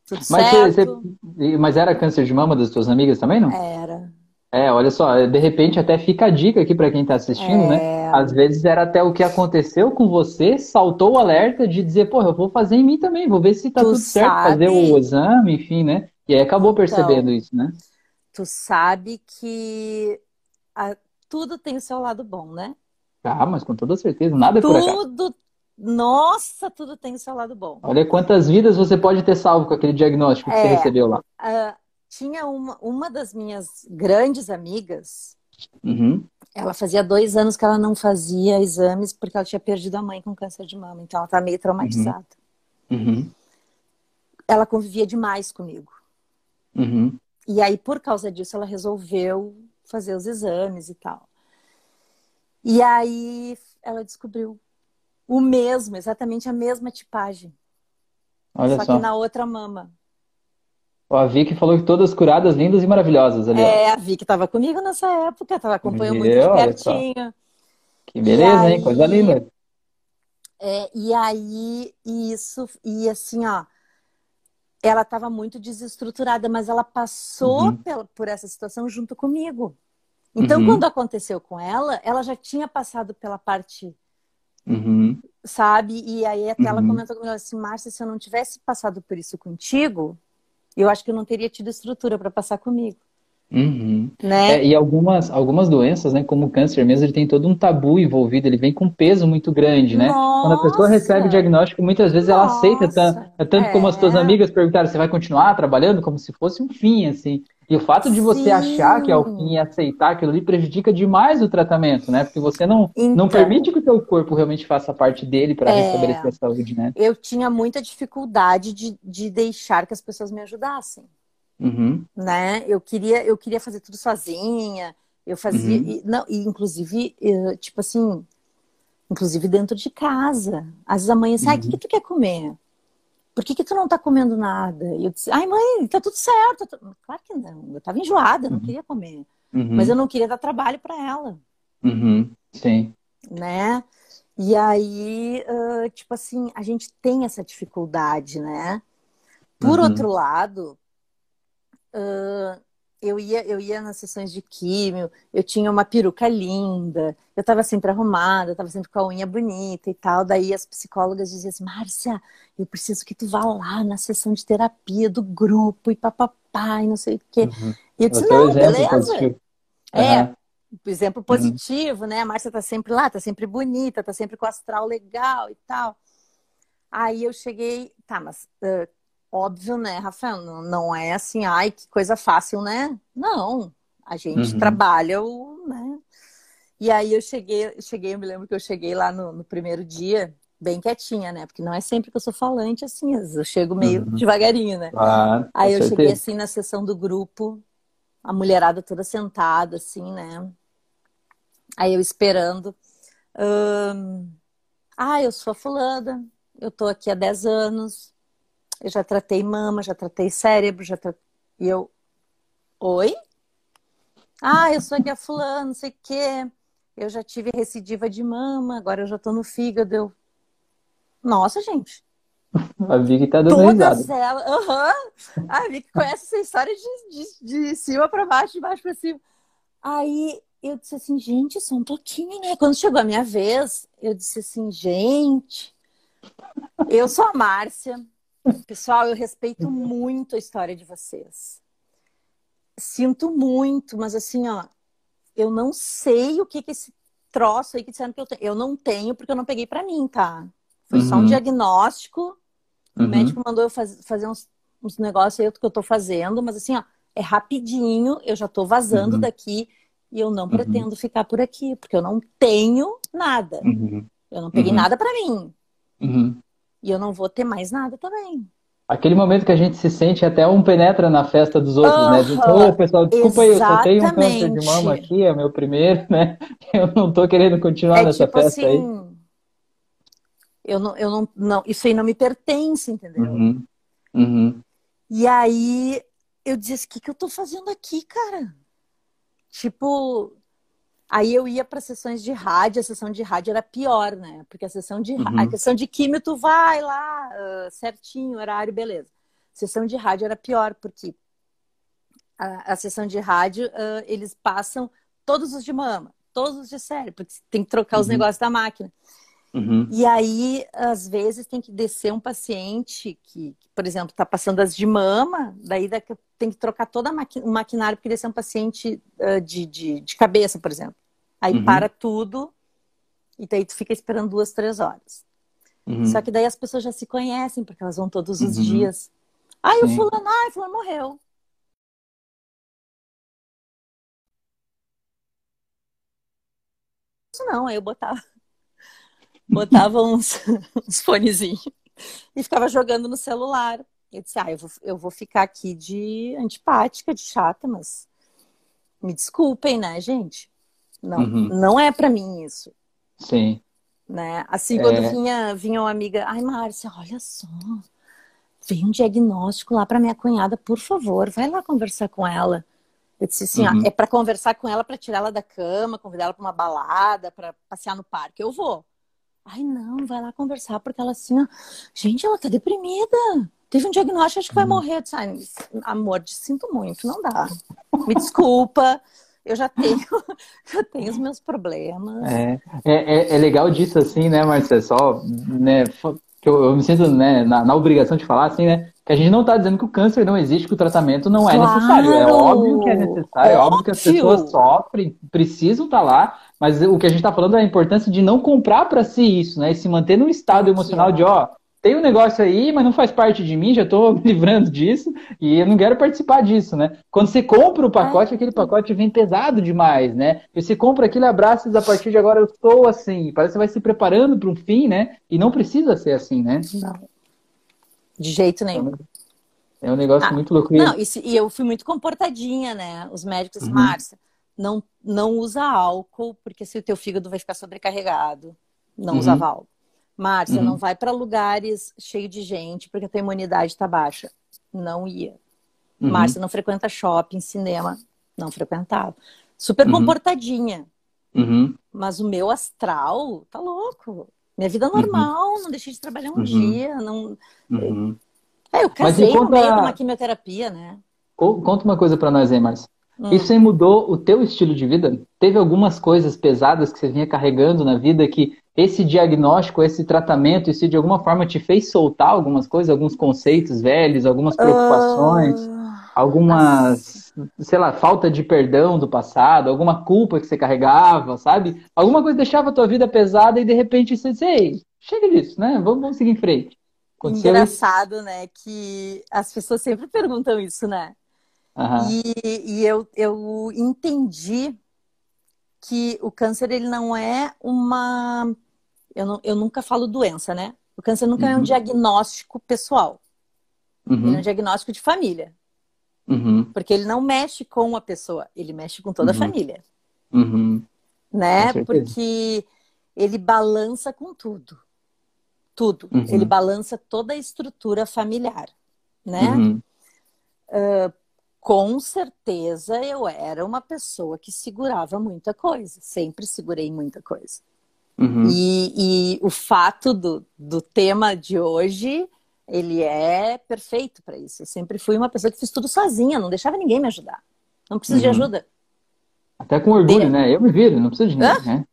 Tudo mas, certo. Você, mas era câncer de mama das tuas amigas também, não? Era. É, olha só, de repente até fica a dica aqui para quem está assistindo, né? é... né? Às vezes era até o que aconteceu com você, saltou o alerta de dizer, pô, eu vou fazer em mim também, vou ver se tá tu tudo certo, fazer o exame, enfim, né? E aí acabou percebendo então, isso, né? Tu sabe que a... tudo tem o seu lado bom, né? Ah, mas com toda certeza, nada é por acaso. Tudo, nossa, tudo tem o seu lado bom. Olha quantas vidas você pode ter salvo com aquele diagnóstico que é, você recebeu lá. Uh, tinha uma, uma das minhas grandes amigas, uhum. ela fazia dois anos que ela não fazia exames porque ela tinha perdido a mãe com câncer de mama, então ela tá meio traumatizada. Uhum. Uhum. Ela convivia demais comigo. Uhum. E aí, por causa disso, ela resolveu fazer os exames e tal. E aí ela descobriu o mesmo, exatamente a mesma tipagem. Olha só, só. que na outra mama. A Vicky falou que todas curadas, lindas e maravilhosas ali. É, a Vicky estava comigo nessa época, estava acompanhando muito de pertinho. Que beleza, aí, hein? Coisa linda. É, e aí, isso, e assim, ó, ela estava muito desestruturada, mas ela passou uhum. por, por essa situação junto comigo. Então, uhum. quando aconteceu com ela, ela já tinha passado pela parte, uhum. sabe? E aí até ela uhum. comentou comigo assim, Márcia, se eu não tivesse passado por isso contigo, eu acho que eu não teria tido estrutura para passar comigo. Uhum. Né? É, e algumas, algumas doenças, né, como o câncer mesmo, ele tem todo um tabu envolvido, ele vem com um peso muito grande, né? Nossa. Quando a pessoa recebe o diagnóstico, muitas vezes Nossa. ela aceita, tanto, é tanto é. como as suas é. amigas perguntaram, você vai continuar trabalhando como se fosse um fim, assim. E o fato de você Sim. achar que é o fim e aceitar aquilo ali prejudica demais o tratamento, né? Porque você não, então, não permite que o teu corpo realmente faça parte dele para é, restabelecer a saúde, né? Eu tinha muita dificuldade de, de deixar que as pessoas me ajudassem. Uhum. Né? Eu queria, eu queria fazer tudo sozinha. Eu fazia, uhum. e, não, e inclusive, eu, tipo assim, inclusive dentro de casa. Às vezes a mãe uhum. o que, que tu quer comer? Por que, que tu não tá comendo nada? E eu disse, ai mãe, tá tudo certo. Claro que não, eu tava enjoada, não uhum. queria comer. Uhum. Mas eu não queria dar trabalho para ela. Uhum. Sim. Né? E aí, uh, tipo assim, a gente tem essa dificuldade, né? Por uhum. outro lado, Uh, eu ia, eu ia nas sessões de químio, eu tinha uma peruca linda, eu estava sempre arrumada, eu estava sempre com a unha bonita e tal. Daí as psicólogas diziam assim, Márcia, eu preciso que tu vá lá na sessão de terapia do grupo e papapá e não sei o quê. Uhum. E eu disse, não, beleza. É, uhum. exemplo positivo, uhum. né? A Márcia tá sempre lá, tá sempre bonita, tá sempre com o astral legal e tal. Aí eu cheguei, tá, mas uh, óbvio, né, Rafael? Não, não é assim, ai, que coisa fácil, né? Não. A gente uhum. trabalha o, né? E aí eu cheguei, cheguei, eu me lembro que eu cheguei lá no, no, primeiro dia, bem quietinha, né? Porque não é sempre que eu sou falante assim, eu chego meio uhum. devagarinho, né? Ah, aí eu certeza. cheguei assim na sessão do grupo, a mulherada toda sentada, assim, né? Aí eu esperando. Ah, eu sou a fulana, eu tô aqui há 10 anos, eu já tratei mama, já tratei cérebro, já tratei... E eu, oi? Ah, eu sou a fulano, não sei o quê. Eu já tive recidiva de mama, agora eu já tô no fígado. Eu... Nossa, gente. A Vicky tá dando Todas risada. elas. Uhum. A Vicky conhece essa história de, de, de cima para baixo, de baixo para cima. Aí eu disse assim, gente, só um pouquinho, né? Quando chegou a minha vez, eu disse assim, gente, eu sou a Márcia, Pessoal, eu respeito muito a história de vocês. Sinto muito, mas assim, ó, eu não sei o que que esse troço aí que disseram que eu tenho. Eu não tenho porque eu não peguei para mim, tá? Foi uhum. só um uhum. diagnóstico. O uhum. médico mandou eu faz, fazer uns, uns negócios aí que eu tô fazendo, mas assim, ó, é rapidinho, eu já tô vazando uhum. daqui e eu não uhum. pretendo ficar por aqui, porque eu não tenho nada. Uhum. Eu não peguei nada para mim. E eu não vou ter mais nada também. Aquele momento que a gente se sente até um penetra na festa dos outros, né? De, Ô, pessoal, desculpa aí, eu só tenho um câncer de mama aqui, é meu primeiro, né? Eu não tô querendo continuar é nessa tipo festa assim, aí. Eu não, eu não, não, isso aí não me pertence, entendeu? Uhum. Uhum. E aí eu disse, o que, que eu tô fazendo aqui, cara? Tipo, Aí eu ia para sessões de rádio, a sessão de rádio era pior, né? Porque a sessão de uhum. a sessão de químio tu vai lá uh, certinho, horário, beleza. A sessão de rádio era pior porque a, a sessão de rádio uh, eles passam todos os de mama, todos os de cérebro, porque tem que trocar uhum. os negócios da máquina. Uhum. E aí, às vezes, tem que descer um paciente que, por exemplo, está passando as de mama, daí tem que trocar todo o maquinário, porque descer um paciente uh, de, de, de, cabeça, por exemplo. Aí uhum. para tudo, e daí tu fica esperando duas, três horas. Uhum. Só que daí as pessoas já se conhecem, porque elas vão todos os uhum. dias. Ai, Sim. o fulano, ai, o fulano morreu. Isso não, aí eu botava botava uns, uns fonezinhos e ficava jogando no celular. Eu disse, ah, eu vou, eu vou ficar aqui de antipática, de chata, mas me desculpem, né, gente? Não, uhum. não é para mim isso. Sim. Né? Assim, é... quando vinha, vinha uma amiga, ai, Márcia, olha só, vem um diagnóstico lá para minha cunhada, por favor, vai lá conversar com ela. Eu disse assim, uhum. ó, é para conversar com ela, para tirar ela da cama, convidar ela para uma balada, para passear no parque. Eu vou. Ai, não, vai lá conversar, porque ela assim, ó, gente, ela tá deprimida. Teve um diagnóstico, acho que vai morrer. Eu disse, Ai, amor, te sinto muito, não dá. Me desculpa. Eu já tenho, já tenho os meus problemas. É, é, é legal disso, assim, né, Marcia? Só, né, que eu, eu me sinto né, na, na, obrigação de falar, assim, né? Que a gente não está dizendo que o câncer não existe, que o tratamento não é claro, necessário. É óbvio que é necessário, óbvio. é óbvio que as pessoas sofrem, precisam estar tá lá, mas o que a gente está falando é a importância de não comprar para si isso, né? E se manter num estado emocional de, ó, tem um negócio aí, mas não faz parte de mim, já estou me livrando disso e eu não quero participar disso, né? Quando você compra o pacote, é. aquele pacote vem pesado demais, né? E você compra aquele abraço e a partir de agora eu estou assim. Parece que você vai se preparando para um fim, né? E não precisa ser assim, né? Não. De jeito nenhum. É um negócio ah, muito louco. Não, e, e, eu fui muito comportadinha, né? Os médicos, uhum. Márcia, não, não usa álcool, porque se o teu fígado vai ficar sobrecarregado. Não uhum. usava álcool. Márcia, uhum. não vai para lugares cheios de gente porque a tua imunidade está baixa. Não ia. Uhum. Márcia, não frequenta shopping, cinema. Não frequentava. Super uhum. comportadinha. Uhum. Mas o meu astral tá louco. Minha vida uhum. normal, não deixei de trabalhar um uhum. dia. Não... É, eu casei conta... no meio de uma quimioterapia, né? Conta uma coisa para nós aí, Márcia. Hum. Isso aí mudou o teu estilo de vida? Teve algumas coisas pesadas que você vinha carregando na vida que esse diagnóstico, esse tratamento, isso de alguma forma te fez soltar algumas coisas, alguns conceitos velhos, algumas preocupações, uh... algumas, sei lá, falta de perdão do passado, alguma culpa que você carregava, sabe? Alguma coisa deixava a tua vida pesada e de repente você disse, ei, chega disso, né? Vamos, vamos seguir em frente. Aconteceu Engraçado, isso? né? Que as pessoas sempre perguntam isso, né? Uhum. E, e eu, eu entendi que o câncer ele não é uma. Eu, não, eu nunca falo doença, né? O câncer nunca uhum. é um uhum. diagnóstico pessoal. Uhum. Ele é um diagnóstico de família. Uhum. Porque ele não mexe com a pessoa, ele mexe com toda a uhum. família. Uhum. Né? Porque ele balança com tudo. Tudo. Ele balança toda a estrutura familiar. Né? Uh, com certeza eu era uma pessoa que segurava muita coisa, sempre segurei muita coisa. Uhum. E, e, o fato do, do tema de hoje, ele é perfeito para isso. Eu sempre fui uma pessoa que fiz tudo sozinha, não deixava ninguém me ajudar. Não preciso uhum. de ajuda. Até com orgulho, de... né? Eu me viro, não preciso de ninguém, né?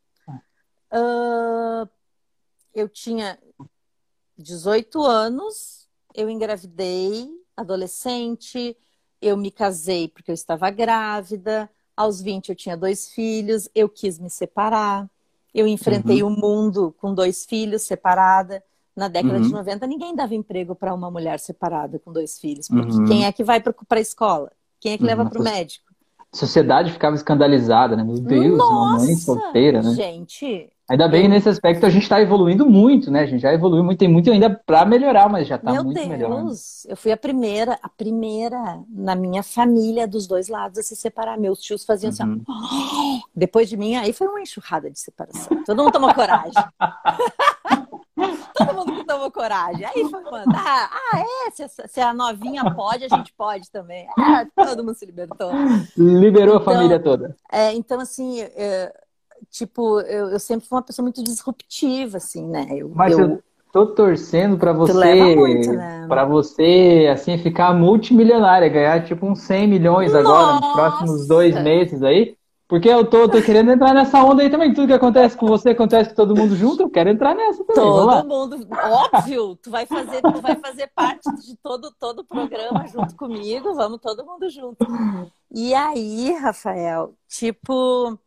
Uh, eu tinha 18 anos, eu engravidei, adolescente, eu me casei porque eu estava grávida. Aos 20 eu tinha dois filhos, eu quis me separar. Eu enfrentei uhum. o mundo com dois filhos, separada. Na década uhum. de 90, ninguém dava emprego para uma mulher separada com dois filhos. Porque uhum. quem é que vai para a escola? Quem é que leva para o médico? A sociedade ficava escandalizada, né? Meu Deus, Nossa, uma mãe solteira, né? Gente, Ainda bem que nesse aspecto a gente está evoluindo muito, né? A gente já evoluiu muito, tem muito ainda para melhorar, mas já está muito Deus, melhor. Meu Deus, eu fui a primeira, a primeira na minha família dos dois lados a se separar. Meus tios faziam assim, uhum. assim, oh! depois de mim, aí foi uma enxurrada de separação. Todo mundo tomou coragem. Todo mundo tomou coragem. Aí foi quando, ah, ah é, se, se, a novinha pode, a gente pode também. Ah, todo mundo se libertou. Liberou então, a família toda. É, então, assim, é, tipo, eu, eu, sempre fui uma pessoa muito disruptiva, assim, né? Eu, Mas eu, eu tô torcendo para você, né? para você, assim, ficar multimilionária, ganhar tipo uns 100 milhões Nossa! agora, nos próximos dois meses aí. Porque eu tô, tô querendo entrar nessa onda aí também. Tudo que acontece com você acontece com todo mundo junto. Eu quero entrar nessa também. Todo mundo, óbvio. Tu vai fazer, tu vai fazer parte de todo todo o programa junto comigo. Vamos todo mundo junto. E aí, Rafael, tipo,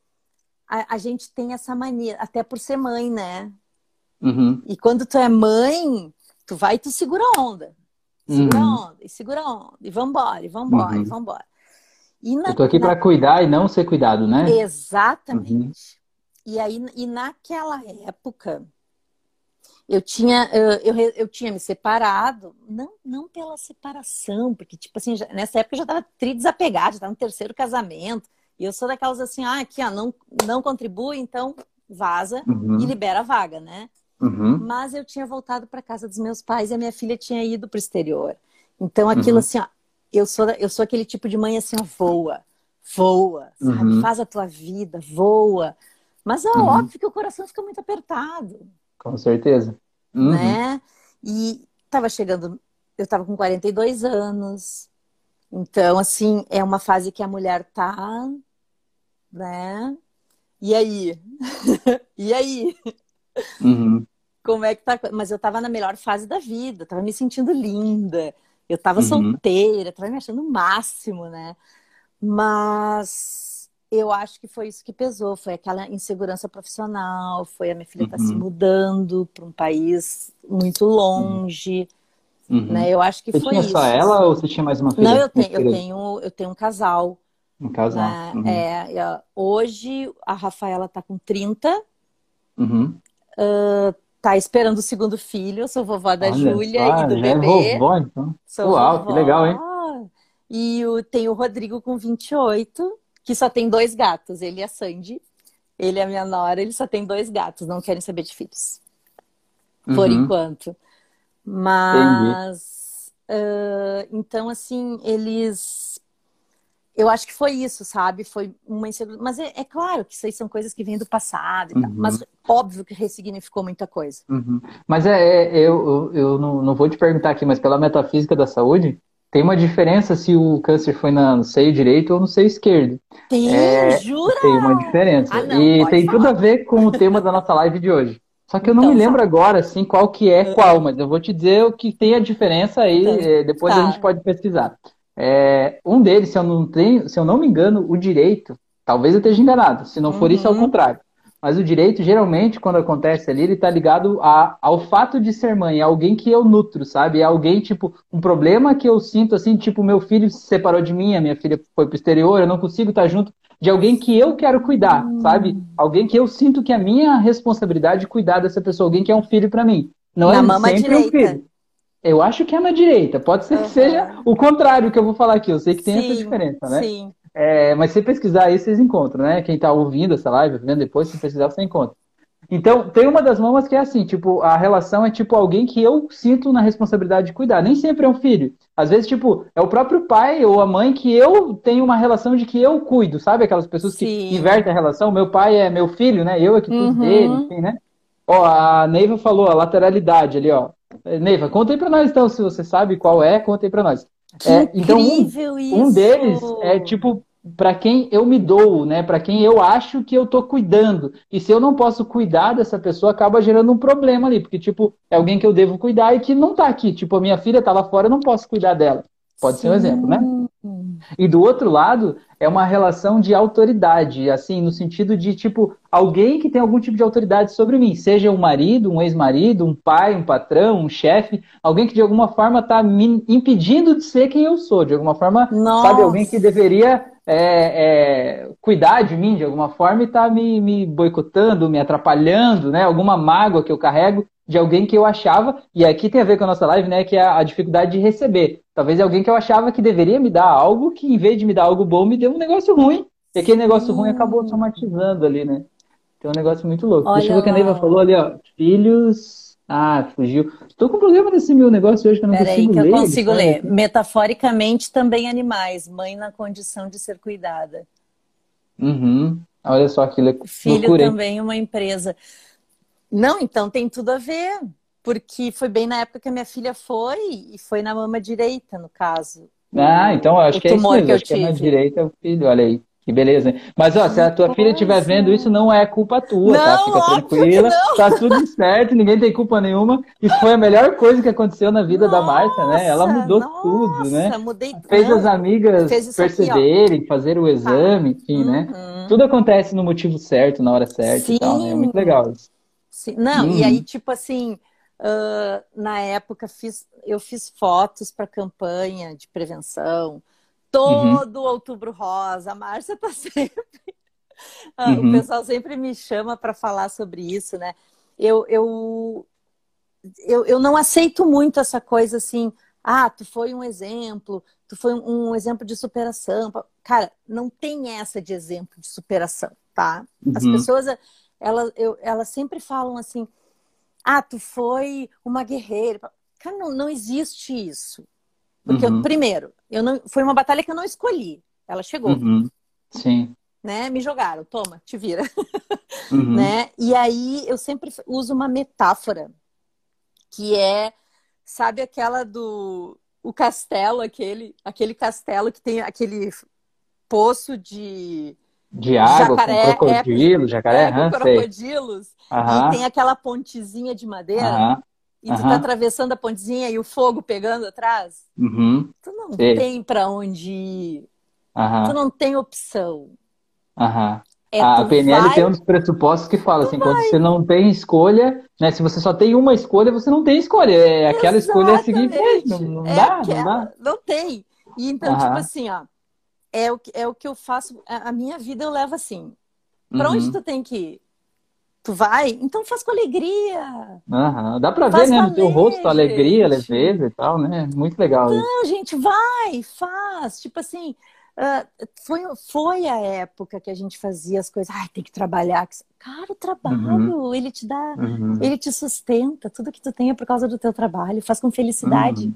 a, a, gente tem essa mania, até por ser mãe, né? Uhum. E quando tu é mãe, tu vai e tu segura a onda. Segura uhum. a onda, e segura a onda, e vambora, e vambora, uhum. e vambora. E na, Eu tô aqui na... para cuidar e não ser cuidado, né? Exatamente. Uhum. E aí, e naquela época, eu tinha, eu, eu, eu, tinha me separado, não, não pela separação, porque, tipo assim, já, nessa época eu já estava tri desapegada, já estava no terceiro casamento. E eu sou daquelas assim, ah, aqui, ó, não, não contribui, então vaza uhum. e libera a vaga, né? Uhum. Mas eu tinha voltado para casa dos meus pais e a minha filha tinha ido para o exterior. Então aquilo uhum. assim, ó, eu sou, eu sou aquele tipo de mãe assim, ó, voa, voa, sabe? Uhum. Faz a tua vida, voa. Mas é uhum. óbvio que o coração fica muito apertado. Com certeza. Uhum. Né? E tava chegando, eu tava com 42 anos. Então, assim, é uma fase que a mulher tá, né? E aí? e aí? Uhum. Como é que tá? Mas eu tava na melhor fase da vida, tava me sentindo linda. Eu tava uhum. solteira, tava me achando o máximo, né? Mas eu acho que foi isso que pesou, foi aquela insegurança profissional, foi a minha filha estar tá se uhum. mudando para um país muito longe. Uhum. Né? Eu acho que você foi tinha isso. só ela ou você tinha mais uma filha? Não, eu tenho, eu tenho, eu tenho um casal. Um casal. Né? Uhum. É, hoje a Rafaela está com 30. Uhum. Uh, tá esperando o segundo filho. Eu sou vovó da Júlia e do já bebê. É vovó, então. Sou Uau, vovó. que legal, hein? E o, tem o Rodrigo com 28, que só tem dois gatos, ele e a Sandy. Ele é a minha nora, ele só tem dois gatos, não querem saber de filhos. Por uhum. enquanto. Mas. Uh, então, assim, eles. Eu acho que foi isso, sabe? Foi uma insegurança. Mas é, é, claro que isso aí são coisas que vêm do passado uhum. Mas óbvio que ressignificou muita coisa. Uhum. Mas é, é eu, eu, eu não, não vou te perguntar aqui, mas pela metafísica da saúde, tem uma diferença se o câncer foi no seio direito ou no seio esquerdo. Tem, é, jura? Tem uma diferença. Ah, não, e tem falar. tudo a ver com o tema da nossa live de hoje. Só que eu não então, me lembro fala. agora, assim, qual que é qual, mas eu vou te dizer o que tem a diferença aí, então, eh, depois tá. a gente pode pesquisar. É, um deles, se eu, não tenho, se eu não me engano, o direito, talvez eu esteja enganado, se não for uhum. isso, é o contrário. Mas o direito, geralmente, quando acontece ali, ele tá ligado a, ao fato de ser mãe, é alguém que eu nutro, sabe? É alguém, tipo, um problema que eu sinto, assim, tipo, meu filho se separou de mim, a minha filha foi pro exterior, eu não consigo estar junto, de alguém que eu quero cuidar, hum. sabe? Alguém que eu sinto que é minha responsabilidade cuidar dessa pessoa, alguém que é um filho para mim. Não na é mama sempre direita. um filho. Eu acho que é na direita. Pode ser uhum. que seja o contrário que eu vou falar aqui. Eu sei que tem sim, essa diferença, né? Sim. É, mas se pesquisar aí, vocês encontram, né? Quem está ouvindo essa live, vendo depois, se pesquisar, você encontra. Então, tem uma das mamas que é assim, tipo, a relação é tipo alguém que eu sinto na responsabilidade de cuidar. Nem sempre é um filho. Às vezes, tipo, é o próprio pai ou a mãe que eu tenho uma relação de que eu cuido, sabe? Aquelas pessoas que Sim. invertem a relação. Meu pai é meu filho, né? Eu é que cuido uhum. dele, enfim, né? Ó, a Neiva falou a lateralidade ali, ó. Neiva, conta aí pra nós então, se você sabe qual é, conta aí pra nós. É, então, um, um, deles é tipo para quem eu me dou, né? Para quem eu acho que eu tô cuidando. E se eu não posso cuidar dessa pessoa, acaba gerando um problema ali, porque tipo, é alguém que eu devo cuidar e que não tá aqui. Tipo, a minha filha tá lá fora, eu não posso cuidar dela. Pode Sim. ser um exemplo, né? E do outro lado, é uma relação de autoridade, assim, no sentido de, tipo, alguém que tem algum tipo de autoridade sobre mim, seja um marido, um ex-marido, um pai, um patrão, um chefe, alguém que de alguma forma está me impedindo de ser quem eu sou, de alguma forma, Nossa. sabe, alguém que deveria é, é, cuidar de mim de alguma forma e está me, me boicotando, me atrapalhando, né? Alguma mágoa que eu carrego de alguém que eu achava, e aqui tem a ver com a nossa live, né, que é a dificuldade de receber. Talvez é alguém que eu achava que deveria me dar algo, que em vez de me dar algo bom, me deu um negócio ruim. E aquele negócio ruim acabou somatizando ali, né? Tem um negócio muito louco. Olha Deixa eu ver o que a Neiva falou ali, ó. Filhos. Ah, fugiu. Estou com problema nesse meu negócio hoje que eu não Pera consigo aí que ler. eu consigo ler. Metaforicamente, também animais. Mãe na condição de ser cuidada. Uhum. Olha só que loucura. Filho também uma empresa. Não, então tem tudo a ver. Porque foi bem na época que a minha filha foi, e foi na mama direita, no caso. Ah, então acho o que é isso mesmo. Que acho que é na direita o filho, olha aí. Que beleza. Mas ó, se a tua filha estiver vendo isso, não é culpa tua, tá? não, tá? Fica tranquila. Tá tudo certo, ninguém tem culpa nenhuma. Isso foi a melhor coisa que aconteceu na vida nossa, da Marta, né? Ela mudou nossa, tudo, né? Mudei... Fez as amigas perceberem, aqui, fazer o exame, tá. enfim, né? uhum. né? Tudo acontece no motivo certo, na hora certa Sim. e tal, né? É muito legal isso. Sim. Não, hum. e aí, tipo assim, uh, na época fiz, eu fiz fotos para campanha de prevenção. Todo uhum. outubro rosa, a Márcia tá sempre. Uh, uhum. O pessoal sempre me chama para falar sobre isso, né? Eu, eu, eu, eu não aceito muito essa coisa assim, ah, tu foi um exemplo, tu foi um, um exemplo de superação. Cara, não tem essa de exemplo de superação, tá? Uhum. As pessoas elas, eu, elas sempre falam assim: ah, tu foi uma guerreira. Cara, não, não existe isso. Porque, uhum. primeiro, eu não, foi uma batalha que eu não escolhi. Ela chegou. Uhum. Sim. Né? Me jogaram, toma, te vira. uhum. né? E aí eu sempre uso uma metáfora que é, sabe aquela do o castelo, aquele, aquele castelo que tem aquele poço de de água, jacaré, com crocodilo, é, jacaré, é, com crocodilos, e tem aquela pontezinha de madeira. E tu tá atravessando a pontezinha e o fogo pegando atrás. Uhum. Tu não Sei. tem para onde ir. Tu não tem opção. É, a PNL vai... tem um dos pressupostos que fala tu assim, vai. quando você não tem escolha, né? Se você só tem uma escolha, você não tem escolha. É aquela escolha é a seguir não, não é dá, aquela... não dá. Não tem. E então, tipo assim, ó, é o, que, é o que eu faço. A minha vida eu levo assim. Pra uhum. onde tu tem que ir? Tu vai? Então faz com alegria. Uhum. Dá pra faz ver, né? No teu rosto, alegria, leveza e tal, né? Muito legal. Não, isso. gente, vai, faz. Tipo assim, uh, foi, foi a época que a gente fazia as coisas. Ai, tem que trabalhar. Cara, o trabalho, uhum. ele te dá, uhum. ele te sustenta. Tudo que tu tem é por causa do teu trabalho. Faz com felicidade. Uhum.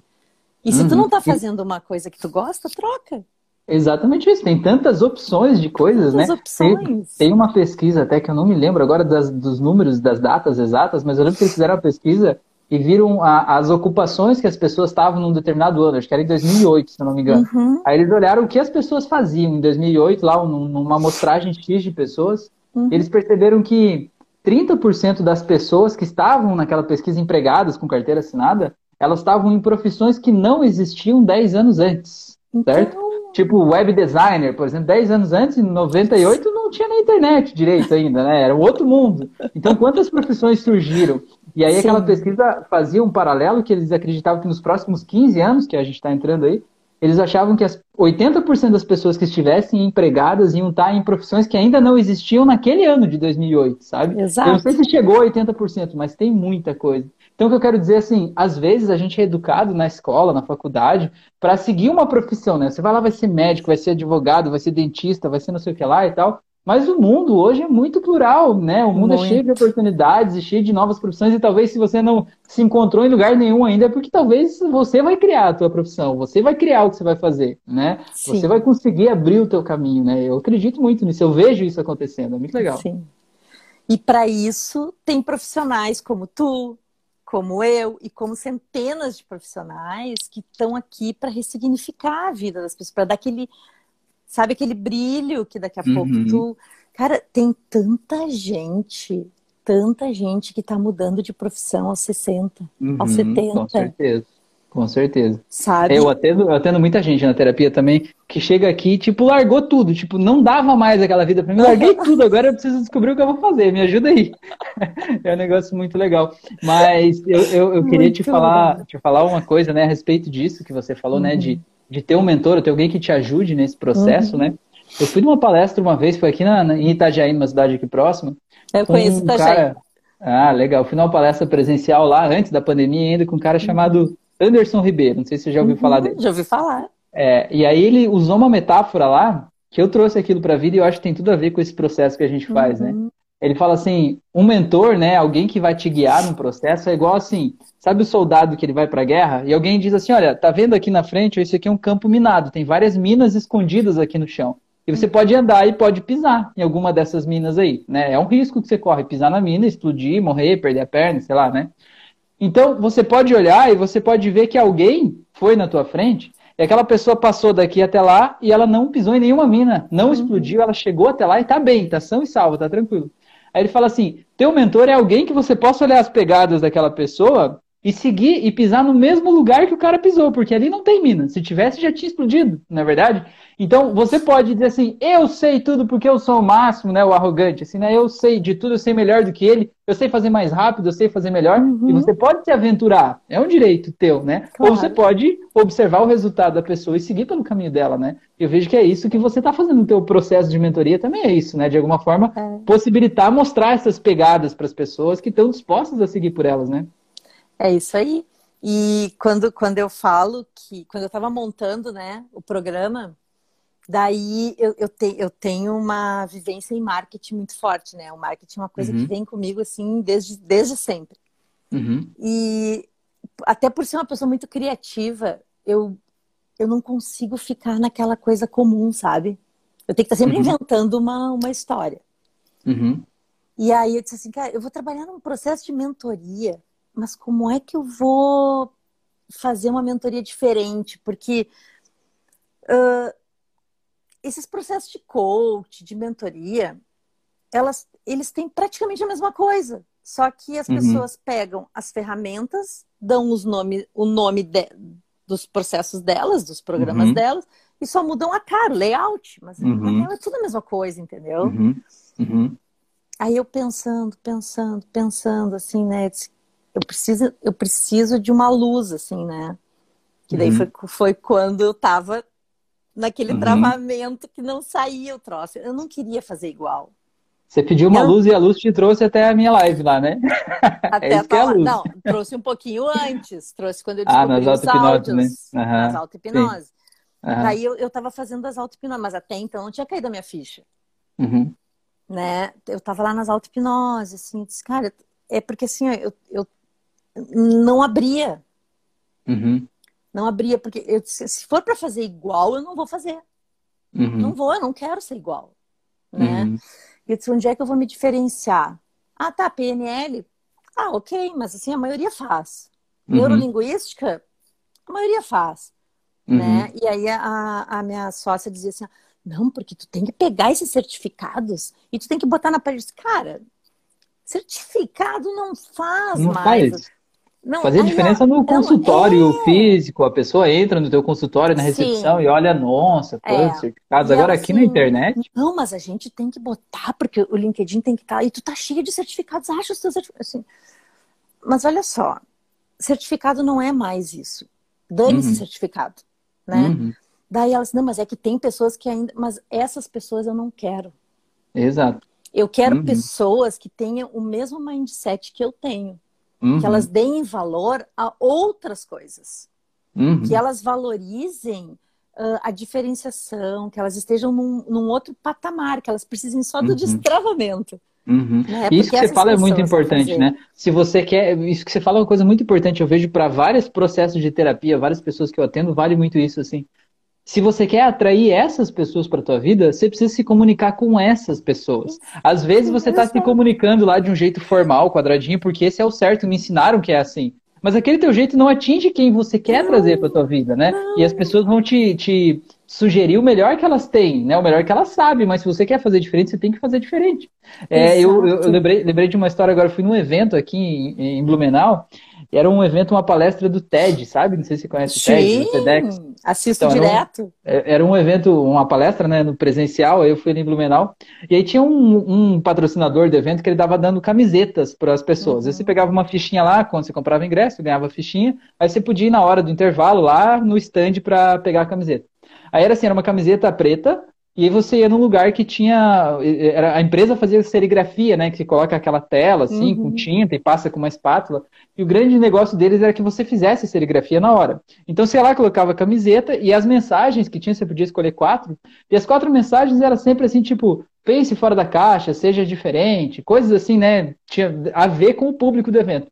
E se tu não tá fazendo uma coisa que tu gosta, troca. Exatamente isso. Tem tantas opções de coisas, tantas né? Opções. Tem, tem, uma pesquisa até que eu não me lembro agora das, dos números, das datas exatas, mas eu lembro que eles fizeram a pesquisa e viram a, as ocupações que as pessoas estavam num determinado ano, acho que era em 2008, se eu não me engano. Uhum. Aí eles olharam o que as pessoas faziam em 2008, lá numa amostragem X de pessoas, uhum. eles perceberam que 30% das pessoas que estavam naquela pesquisa empregadas com carteira assinada, elas estavam em profissões que não existiam 10 anos antes, então... certo? Tipo, web designer, por exemplo, 10 anos antes, em 98, não tinha nem internet direito ainda, né? Era um outro mundo. Então, quantas profissões surgiram? E aí, Sim. aquela pesquisa fazia um paralelo que eles acreditavam que nos próximos 15 anos, que a gente está entrando aí, eles achavam que as 80% das pessoas que estivessem empregadas iam estar em profissões que ainda não existiam naquele ano de 2008, sabe? Exato. Eu não sei se chegou a 80%, mas tem muita coisa. Então, o que eu quero dizer assim, às vezes a gente é educado na escola, na faculdade, para seguir uma profissão, né? Você vai lá, vai ser médico, vai ser advogado, vai ser dentista, vai ser não sei o que lá e tal. Mas o mundo hoje é muito plural, né? O mundo muito. é cheio de oportunidades e cheio de novas profissões, e talvez se você não se encontrou em lugar nenhum ainda, é porque talvez você vai criar a tua profissão, você vai criar o que você vai fazer, né? Sim. Você vai conseguir abrir o teu caminho, né? Eu acredito muito nisso, eu vejo isso acontecendo, é muito legal. Sim. E para isso tem profissionais como tu, como eu e como centenas de profissionais que estão aqui para ressignificar a vida das pessoas, para dar aquele, sabe, aquele brilho que daqui a uhum. pouco tu. Cara, tem tanta gente, tanta gente que está mudando de profissão aos 60, uhum, aos 70. Com certeza. Com certeza. Sabe? Eu atendo, eu atendo muita gente na terapia também que chega aqui, tipo, largou tudo. Tipo, não dava mais aquela vida pra mim. Larguei tudo, agora eu preciso descobrir o que eu vou fazer. Me ajuda aí. é um negócio muito legal. Mas eu, eu, eu queria te falar, te falar uma coisa, né, a respeito disso que você falou, uhum. né, de, de ter um mentor, ter alguém que te ajude nesse processo, uhum. né? Eu fui numa palestra uma vez, foi aqui na, na, em Itajaí, numa cidade aqui próxima. Eu conheço um Itajaí. Cara... Ah, legal. Fui numa palestra presencial lá, antes da pandemia ainda, com um cara chamado Anderson Ribeiro, não sei se você já ouviu uhum, falar dele. Já ouvi falar. É, e aí ele usou uma metáfora lá, que eu trouxe aquilo para a vida e eu acho que tem tudo a ver com esse processo que a gente faz, né? uhum. né? Ele fala assim, um mentor, né, alguém que vai te guiar no processo é igual assim, sabe o soldado que ele vai para a guerra e alguém diz assim, olha, tá vendo aqui na frente, esse aqui é um campo minado, tem várias minas escondidas aqui no chão. E você pode andar e pode pisar em alguma dessas minas aí, né? É um risco que você corre, pisar na mina, explodir, morrer, perder a perna, sei lá, né? Então, você pode olhar e você pode ver que alguém foi na tua frente e aquela pessoa passou daqui até lá e ela não pisou em nenhuma mina, não uhum. explodiu, ela chegou até lá e tá bem, tá são e salvo, tá tranquilo. Aí ele fala assim: teu mentor é alguém que você possa olhar as pegadas daquela pessoa e seguir e pisar no mesmo lugar que o cara pisou, porque ali não tem mina. Se tivesse, já tinha explodido, não é verdade? Então, você pode dizer assim, eu sei tudo porque eu sou o máximo, né? O arrogante, assim, né? Eu sei de tudo, eu sei melhor do que ele, eu sei fazer mais rápido, eu sei fazer melhor. Uhum. E você pode se aventurar, é um direito teu, né? Claro. Ou você pode observar o resultado da pessoa e seguir pelo caminho dela, né? Eu vejo que é isso que você está fazendo no teu processo de mentoria, também é isso, né? De alguma forma, é. possibilitar mostrar essas pegadas para as pessoas que estão dispostas a seguir por elas, né? É isso aí. E quando, quando eu falo que, quando eu estava montando né, o programa, Daí eu, eu, te, eu tenho uma vivência em marketing muito forte, né? O marketing é uma coisa uhum. que vem comigo assim desde, desde sempre. Uhum. E até por ser uma pessoa muito criativa, eu, eu não consigo ficar naquela coisa comum, sabe? Eu tenho que estar sempre uhum. inventando uma, uma história. Uhum. E aí eu disse assim, cara, eu vou trabalhar num processo de mentoria, mas como é que eu vou fazer uma mentoria diferente? Porque uh, esses processos de coach, de mentoria, elas, eles têm praticamente a mesma coisa. Só que as uhum. pessoas pegam as ferramentas, dão os nome, o nome de, dos processos delas, dos programas uhum. delas, e só mudam a cara, o layout. Mas uhum. é tudo a mesma coisa, entendeu? Uhum. Uhum. Aí eu pensando, pensando, pensando, assim, né? Eu preciso, eu preciso de uma luz, assim, né? Que daí uhum. foi, foi quando eu tava naquele uhum. travamento que não saía o troço. Eu não queria fazer igual. Você pediu uma luz e a luz te trouxe até a minha live lá, né? Até é a é Não, trouxe um pouquinho antes. Trouxe quando eu descobri ah, nas os áudios. Né? Uhum. Nas auto-hipnose. Uhum. Aí eu, eu tava fazendo as auto-hipnose, mas até então não tinha caído a minha ficha. Uhum. Né? Eu tava lá nas auto-hipnose, assim, disse, cara, é porque assim, eu, eu não abria. Uhum. Não abria, porque eu se for para fazer igual, eu não vou fazer. Uhum. Não vou, eu não quero ser igual. Né? Uhum. E eu disse, onde é que eu vou me diferenciar? Ah, tá, PNL. Ah, ok, mas assim, a maioria faz. Uhum. Neurolinguística, a maioria faz. Uhum. Né? E aí a, a minha sócia dizia assim, não, porque tu tem que pegar esses certificados e tu tem que botar na parede. Cara, certificado não faz não mais. Faz. Não, Fazer diferença no consultório é... físico, a pessoa entra no teu consultório, na recepção Sim. e olha, nossa, é. certificados. Agora aqui assim, na internet. Não, mas a gente tem que botar, porque o LinkedIn tem que estar. Tá, e tu tá cheio de certificados, acha os teus certificados. Assim. Mas olha só, certificado não é mais isso. Dane-se uhum. certificado, né? Uhum. Daí elas, não, mas é que tem pessoas que ainda. Mas essas pessoas eu não quero. Exato. Eu quero uhum. pessoas que tenham o mesmo mindset que eu tenho. Uhum. Que elas deem valor a outras coisas. Uhum. Que elas valorizem uh, a diferenciação, que elas estejam num, num, outro patamar, que elas precisem só do uhum. destravamento. Uhum. Né? Isso que você fala é muito importante, né? Se você quer. Isso que você fala é uma coisa muito importante. Eu vejo para vários processos de terapia, várias pessoas que eu atendo, vale muito isso, assim se você quer atrair essas pessoas para tua vida, você precisa se comunicar com essas pessoas. Às vezes você está se comunicando lá de um jeito formal, quadradinho, porque esse é o certo, me ensinaram que é assim. Mas aquele teu jeito não atinge quem você quer não, trazer para tua vida, né? Não. E as pessoas vão te, te sugerir o melhor que elas têm, né? O melhor que elas sabem, mas se você quer fazer diferente, você tem que fazer diferente. É, eu, eu, eu lembrei, lembrei, de uma história agora, fui num evento aqui em, em Blumenau, era um evento, uma palestra do TED, sabe? Não sei se você conhece Sim, o TED, o TEDx. assisto então, direto. Era um, é, era um, evento, uma palestra, né, no presencial, aí eu fui em Blumenau, e aí tinha um, um patrocinador do evento que ele dava dando camisetas para as pessoas. Uhum. Aí você pegava uma fichinha lá, quando você comprava ingresso, ganhava fichinha, aí você podia ir na hora do intervalo lá no stand para pegar a camiseta. Aí era assim, era uma camiseta preta, e aí você ia num lugar que tinha. Era, a empresa fazia serigrafia, né? Que você coloca aquela tela assim, uhum. com tinta e passa com uma espátula. E o grande negócio deles era que você fizesse serigrafia na hora. Então você ia lá, colocava a camiseta e as mensagens que tinha, você podia escolher quatro. E as quatro mensagens eram sempre assim, tipo, pense fora da caixa, seja diferente, coisas assim, né? Tinha a ver com o público do evento.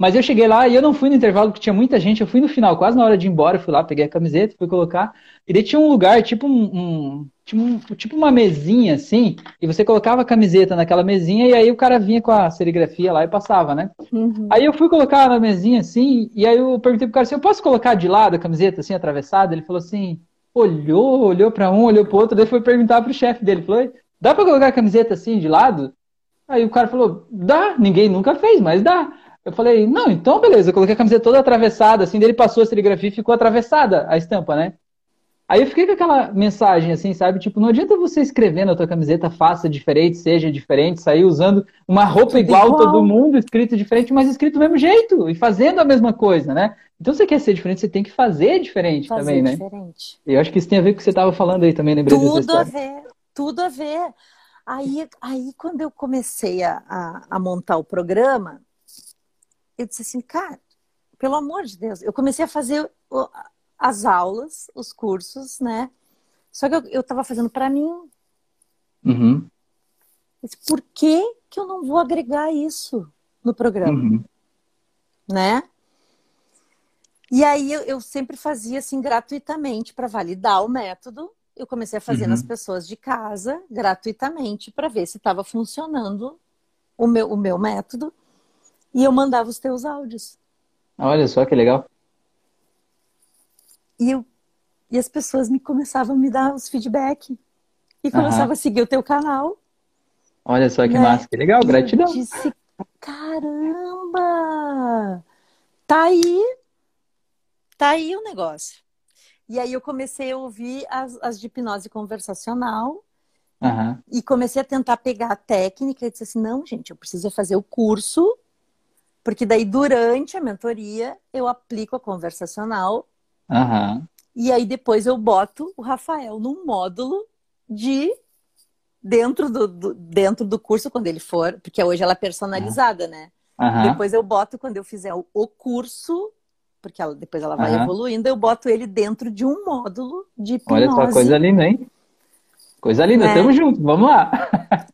Mas eu cheguei lá e eu não fui no intervalo porque tinha muita gente, eu fui no final, quase na hora de ir embora, fui lá, peguei a camiseta, fui colocar. E daí tinha um lugar, tipo um, um, um, tipo uma mesinha assim, e você colocava a camiseta naquela mesinha e aí o cara vinha com a serigrafia lá e passava, né? Uhum. Aí eu fui colocar na mesinha assim, e aí eu perguntei pro cara assim, eu posso colocar de lado a camiseta assim, atravessada? Ele falou assim, olhou, olhou para um, olhou pro outro, daí foi perguntar pro chefe dele, falou, dá para colocar a camiseta assim de lado? Aí o cara falou, dá, ninguém nunca fez, mas dá. Eu falei, não, então beleza, eu coloquei a camiseta toda atravessada, assim, dele passou a serigrafia e ficou atravessada a estampa, né? Aí eu fiquei com aquela mensagem, assim, sabe? Tipo, não adianta você escrever na tua camiseta, faça diferente, seja diferente, sair usando uma roupa igual, igual todo mundo, escrito diferente, mas escrito do mesmo jeito e fazendo a mesma coisa, né? Então, você quer ser diferente, você tem que fazer diferente fazer também, né? diferente. Eu acho que isso tem a ver com o que você estava falando aí também, lembrei Tudo a ver, tudo a ver. Aí, aí quando eu comecei a, a, a montar o programa, eu disse assim, cara, pelo amor de Deus, eu comecei a fazer as aulas, os cursos, né? Só que eu estava fazendo para mim. Uhum. Disse, Por que, que eu não vou agregar isso no programa? Uhum. Né? E aí eu, eu, sempre fazia assim gratuitamente para validar o método. eu comecei a fazer Uhum. nas pessoas de casa, gratuitamente, para ver se estava funcionando o meu, o meu método. E eu mandava os teus áudios. Olha só que legal. E, eu, e as pessoas me começavam a me dar os feedback. E começava Aham. a seguir o teu canal. Olha só que Né? massa, que legal, E eu gratidão. disse, caramba! Tá aí, tá aí o negócio. E aí eu comecei a ouvir as, as de hipnose conversacional Aham. e comecei a tentar pegar a técnica e disse assim, não, gente, eu preciso fazer o curso, porque daí durante a mentoria eu aplico a conversacional Aham. e aí depois eu boto o Rafael num módulo de dentro do, do- dentro do curso quando ele for, porque hoje ela é personalizada, né? Aham. Depois eu boto quando eu fizer o, o curso, porque ela- depois ela vai evoluindo, eu boto ele dentro de um módulo de Olha hipnose. só, coisa linda, hein? Coisa linda, Né? tamo junto, vamos lá.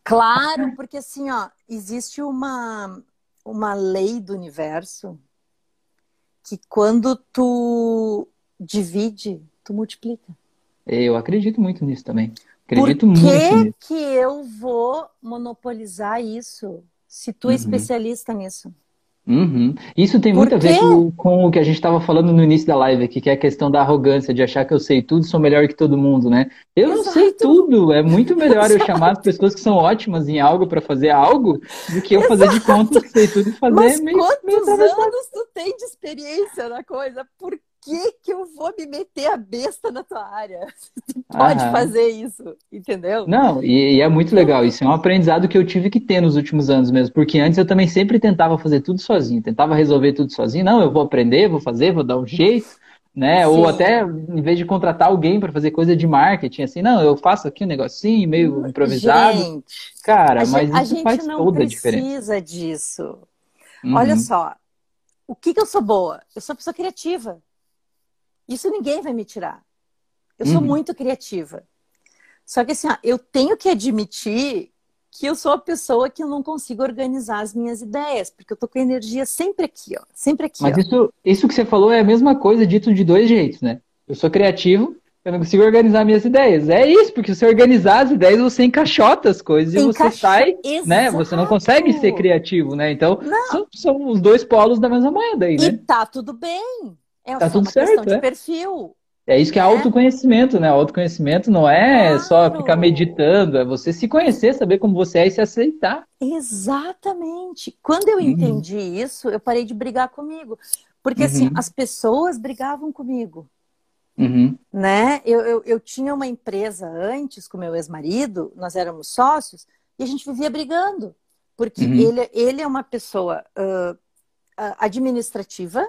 Claro, porque assim, ó, existe uma uma lei do universo que quando tu divide, tu multiplica. Eu acredito muito nisso também. Por Acredito muito que nisso. que eu vou monopolizar isso se tu é Uhum. especialista nisso? Uhum. Isso tem muito a ver com, com o que a gente estava falando no início da live aqui, que é a questão da arrogância, de achar que eu sei tudo, sou melhor que todo mundo, né? Eu não sei Exato. tudo. É muito melhor eu Exato. chamar as pessoas que são ótimas em algo para fazer algo do que eu fazer de conta que sei tudo e fazer Mas meio, meio quantos atravessado. anos tu tem de experiência na coisa? Por que que eu vou me meter a besta na tua área? Tu pode Aham. fazer isso, entendeu? Não, e, e é muito legal. Isso é um aprendizado que eu tive que ter nos últimos anos mesmo, porque antes eu também sempre tentava fazer tudo sozinho, tentava resolver tudo sozinho. Não, eu vou aprender, vou fazer, vou dar um jeito, né? Ou Sim. até, em vez de contratar alguém para fazer coisa de marketing, assim, não, eu faço aqui um negocinho meio improvisado. Gente, Cara, a, mas gente, a isso gente faz não toda a diferença. precisa disso. Uhum. Olha só, o que que eu sou boa? Eu sou uma pessoa criativa. Isso ninguém vai me tirar. Eu sou Uhum. muito criativa. Só que assim, ó, eu tenho que admitir que eu sou a pessoa que eu não consigo organizar as minhas ideias, porque eu tô com a energia sempre aqui, ó, sempre aqui, Mas ó. isso, isso que você falou é a mesma coisa dito de dois jeitos, né? Eu sou criativo, eu não consigo organizar minhas ideias. É isso, porque se você organizar as ideias, você encaixota as coisas e você sai, né? Exato. Você não consegue ser criativo, né? Então, são, são os dois polos da mesma moeda aí, E né? tá tudo bem. É Tá só tudo uma questão certo, de é. perfil. É isso que é né? autoconhecimento, né? Autoconhecimento não é só Claro. ficar meditando, é você se conhecer, saber como você é e se aceitar. Exatamente. Quando eu Uhum. entendi isso, eu parei de brigar comigo. Porque assim, Uhum. as pessoas brigavam comigo. Uhum, né? Eu, eu, eu tinha uma empresa antes com meu ex-marido, nós éramos sócios, e a gente vivia brigando. Porque Uhum. ele, ele é uma pessoa ah, administrativa,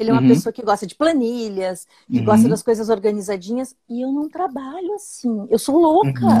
ele é uma Uhum. pessoa que gosta de planilhas, que Uhum. gosta das coisas organizadinhas, e eu não trabalho assim. Eu sou louca. Uhum.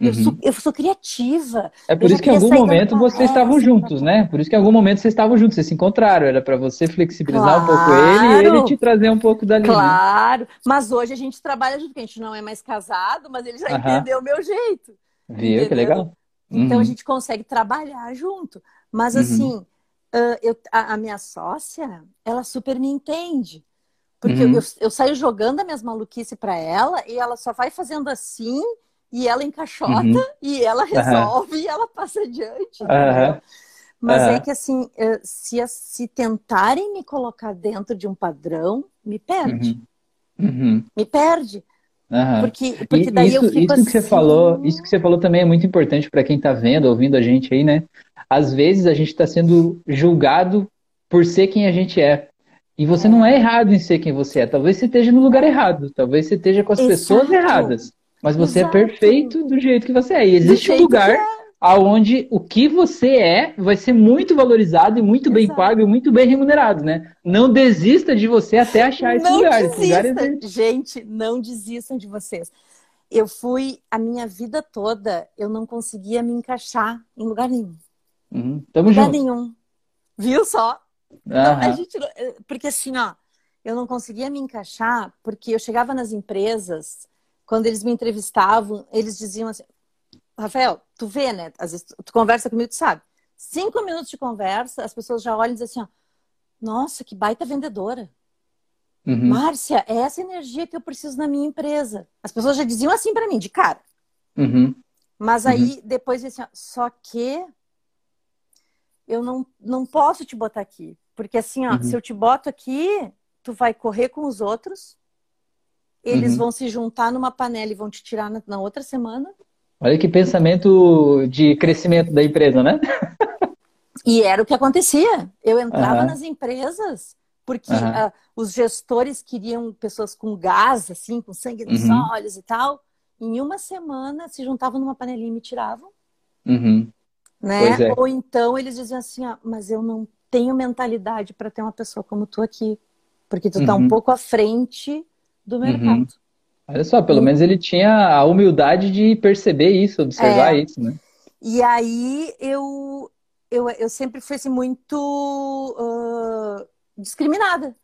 Eu, uhum. sou, eu sou criativa. É por isso que em algum momento vocês estavam juntos, pra- né? Por isso que em algum momento vocês estavam juntos, vocês se encontraram. Era pra você flexibilizar um pouco ele e ele Claro. te trazer um pouco dali, né? Claro, mas hoje a gente trabalha junto, porque a gente não é mais casado, mas ele já entendeu o meu jeito. Viu? Que Entendeu? legal. Então Uhum. a gente consegue trabalhar junto. Mas Uhum. assim, ah, eu- a, a minha sócia, ela super me entende. Porque Uhum. eu, eu saio jogando as minhas maluquices para ela e ela só vai fazendo assim e ela encaixota Uhum. e ela resolve e ela passa adiante. Mas é que assim, eh, se, se tentarem me colocar dentro de um padrão, me perde. Uhum. Uhum. Me perde. Porque, porque daí isso, eu fico isso que você assim, falou, isso que você falou também é muito importante para quem está vendo, ouvindo a gente aí, né? Às vezes a gente está sendo julgado por ser quem a gente é. E você não é errado em ser quem você é. Talvez você esteja no lugar errado, talvez você esteja com as pessoas Exato. erradas. Mas você Exato. é perfeito do jeito que você é. E existe um lugar é. Aonde o que você é vai ser muito valorizado e muito bem Exato. pago e muito bem remunerado, né? Não desista de você até achar esse Não lugar. Esse lugar desista. existe. Gente, não desistam de vocês. Eu fui a minha vida toda, eu não conseguia me encaixar em lugar nenhum. Uhum. Tamo Lugar junto. nenhum. Viu só? Não, a Aham. gente eh, porque assim, ó, eu não conseguia me encaixar porque eu chegava nas empresas, quando eles me entrevistavam, eles diziam assim: Rafael, tu vê, né? Às vezes tu, tu conversa comigo, tu sabe. Cinco minutos de conversa, as pessoas já olham e dizem assim: ó, nossa, que baita vendedora. Uhum. Márcia, é essa energia que eu preciso na minha empresa. As pessoas já diziam assim para mim, de cara. Uhum. Mas aí, uhum. depois, assim, só que eu não, não posso te botar aqui. Porque assim, ó, uhum. se eu te boto aqui, tu vai correr com os outros, eles uhum. vão se juntar numa panela e vão te tirar na, na, outra semana. Olha que pensamento de crescimento da empresa, né? e era o que acontecia. Eu entrava uhum. nas empresas porque uh, os gestores queriam pessoas com gás, assim, com sangue nos uhum. olhos e tal. Em uma semana se juntavam numa panelinha e me tiravam. Uhum. Né? É. Ou então eles diziam assim, ah, mas eu não tenho mentalidade para ter uma pessoa como tu aqui, porque tu está um uhum. pouco à frente do uhum. mercado. Olha só, pelo menos ele tinha a humildade de perceber isso, observar é. isso, né? E aí eu, eu, eu sempre fui assim, muito uh, discriminada.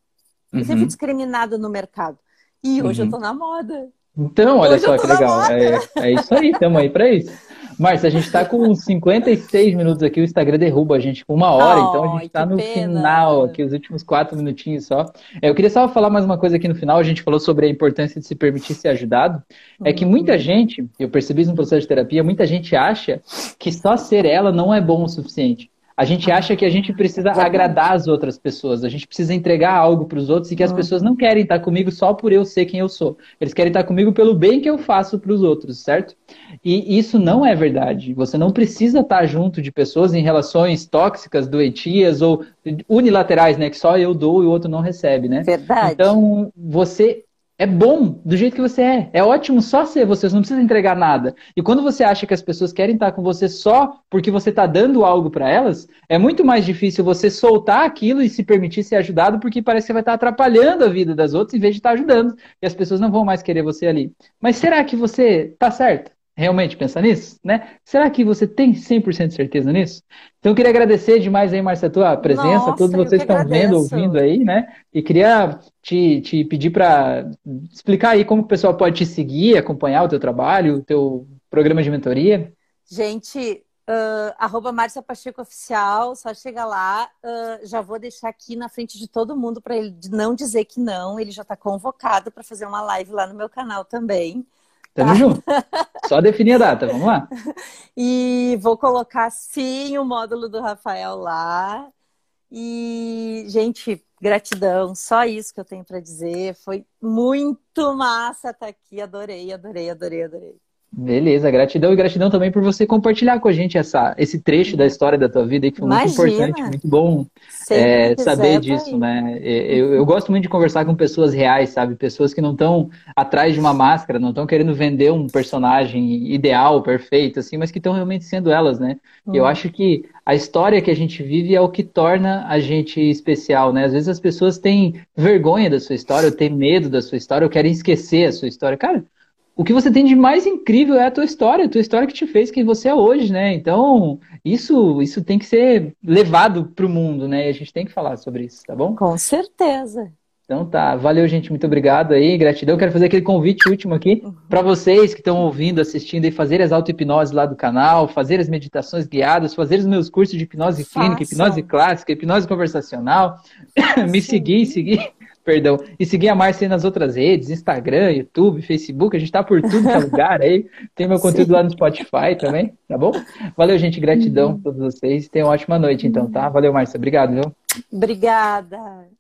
Eu sempre fui uhum. discriminada no mercado. E hoje eu tô na moda. Então, olha hoje só que legal. É, é isso aí, estamos aí para isso. Márcia, a gente está com 56 minutos aqui, o Instagram derruba a gente com uma hora, oh, então a gente está no pena. final aqui, os últimos quatro minutinhos só. É, eu queria só falar mais uma coisa aqui no final, a gente falou sobre a importância de se permitir ser ajudado. É que muita uhum. gente, eu percebi isso no processo de terapia, muita gente acha que só ser ela não é bom o suficiente. A gente acha que a gente precisa agradar as outras pessoas, a gente precisa entregar algo para os outros e que as uhum. pessoas não querem estar comigo só por eu ser quem eu sou. Eles querem estar comigo pelo bem que eu faço para os outros, certo? E isso não é verdade. Você não precisa estar junto de pessoas em relações tóxicas, doentias ou unilaterais, né? Que só eu dou e o outro não recebe, né? Verdade. Então, você é bom do jeito que você é. É ótimo só ser você, você não precisa entregar nada. E quando você acha que as pessoas querem estar com você só porque você está dando algo para elas, é muito mais difícil você soltar aquilo e se permitir ser ajudado, porque parece que vai estar atrapalhando a vida das outras em vez de estar ajudando. E as pessoas não vão mais querer você ali. Mas será que você está certo? Realmente pensar nisso, né? Será que você tem 100% de certeza nisso? Então eu queria agradecer demais aí, Marcia, a tua presença, Nossa, todos vocês estão vendo, ouvindo aí, né? E queria te, te pedir para explicar aí como o pessoal pode te seguir, acompanhar o teu trabalho, o teu programa de mentoria. Gente, uh, arroba Márcia Pacheco Oficial, só chega lá. Uh, já vou deixar aqui na frente de todo mundo para ele não dizer que não. Ele já está convocado para fazer uma live lá no meu canal também. Tamo tá. junto. Só definir a data, vamos lá. E vou colocar sim o módulo do Rafael lá. E, gente, gratidão. Só isso que eu tenho para dizer. Foi muito massa estar aqui. Adorei, adorei, adorei, adorei. Beleza, gratidão e gratidão também por você compartilhar com a gente essa, esse trecho da história da tua vida, que foi Imagina. muito importante, muito bom é, saber disso, né? Eu, eu gosto muito de conversar com pessoas reais, sabe? Pessoas que não estão atrás de uma máscara, não estão querendo vender um personagem ideal, perfeito, assim, mas que estão realmente sendo elas, né? Hum. Eu acho que a história que a gente vive é o que torna a gente especial, né? Às vezes as pessoas têm vergonha da sua história, ou têm medo da sua história, ou querem esquecer a sua história. Cara, o que você tem de mais incrível é a tua história, a tua história que te fez quem você é hoje, né? Então, isso, isso tem que ser levado para o mundo, né? E a gente tem que falar sobre isso, tá bom? Com certeza. Então tá, valeu gente, muito obrigado aí, gratidão. Quero fazer aquele convite último aqui uhum. para vocês que estão ouvindo, assistindo e fazer as auto-hipnoses lá do canal, fazer as meditações guiadas, fazer os meus cursos de hipnose clínica, hipnose clássica, hipnose conversacional, me seguir, seguir perdão, e seguir a Márcia nas outras redes, Instagram, YouTube, Facebook, a gente tá por tudo que é lugar aí. Tem meu conteúdo Sim. lá no Spotify também, tá bom? Valeu, gente, gratidão a todos vocês. Tenham uma ótima noite, então, tá? Valeu, Márcia, obrigado, viu? Obrigada.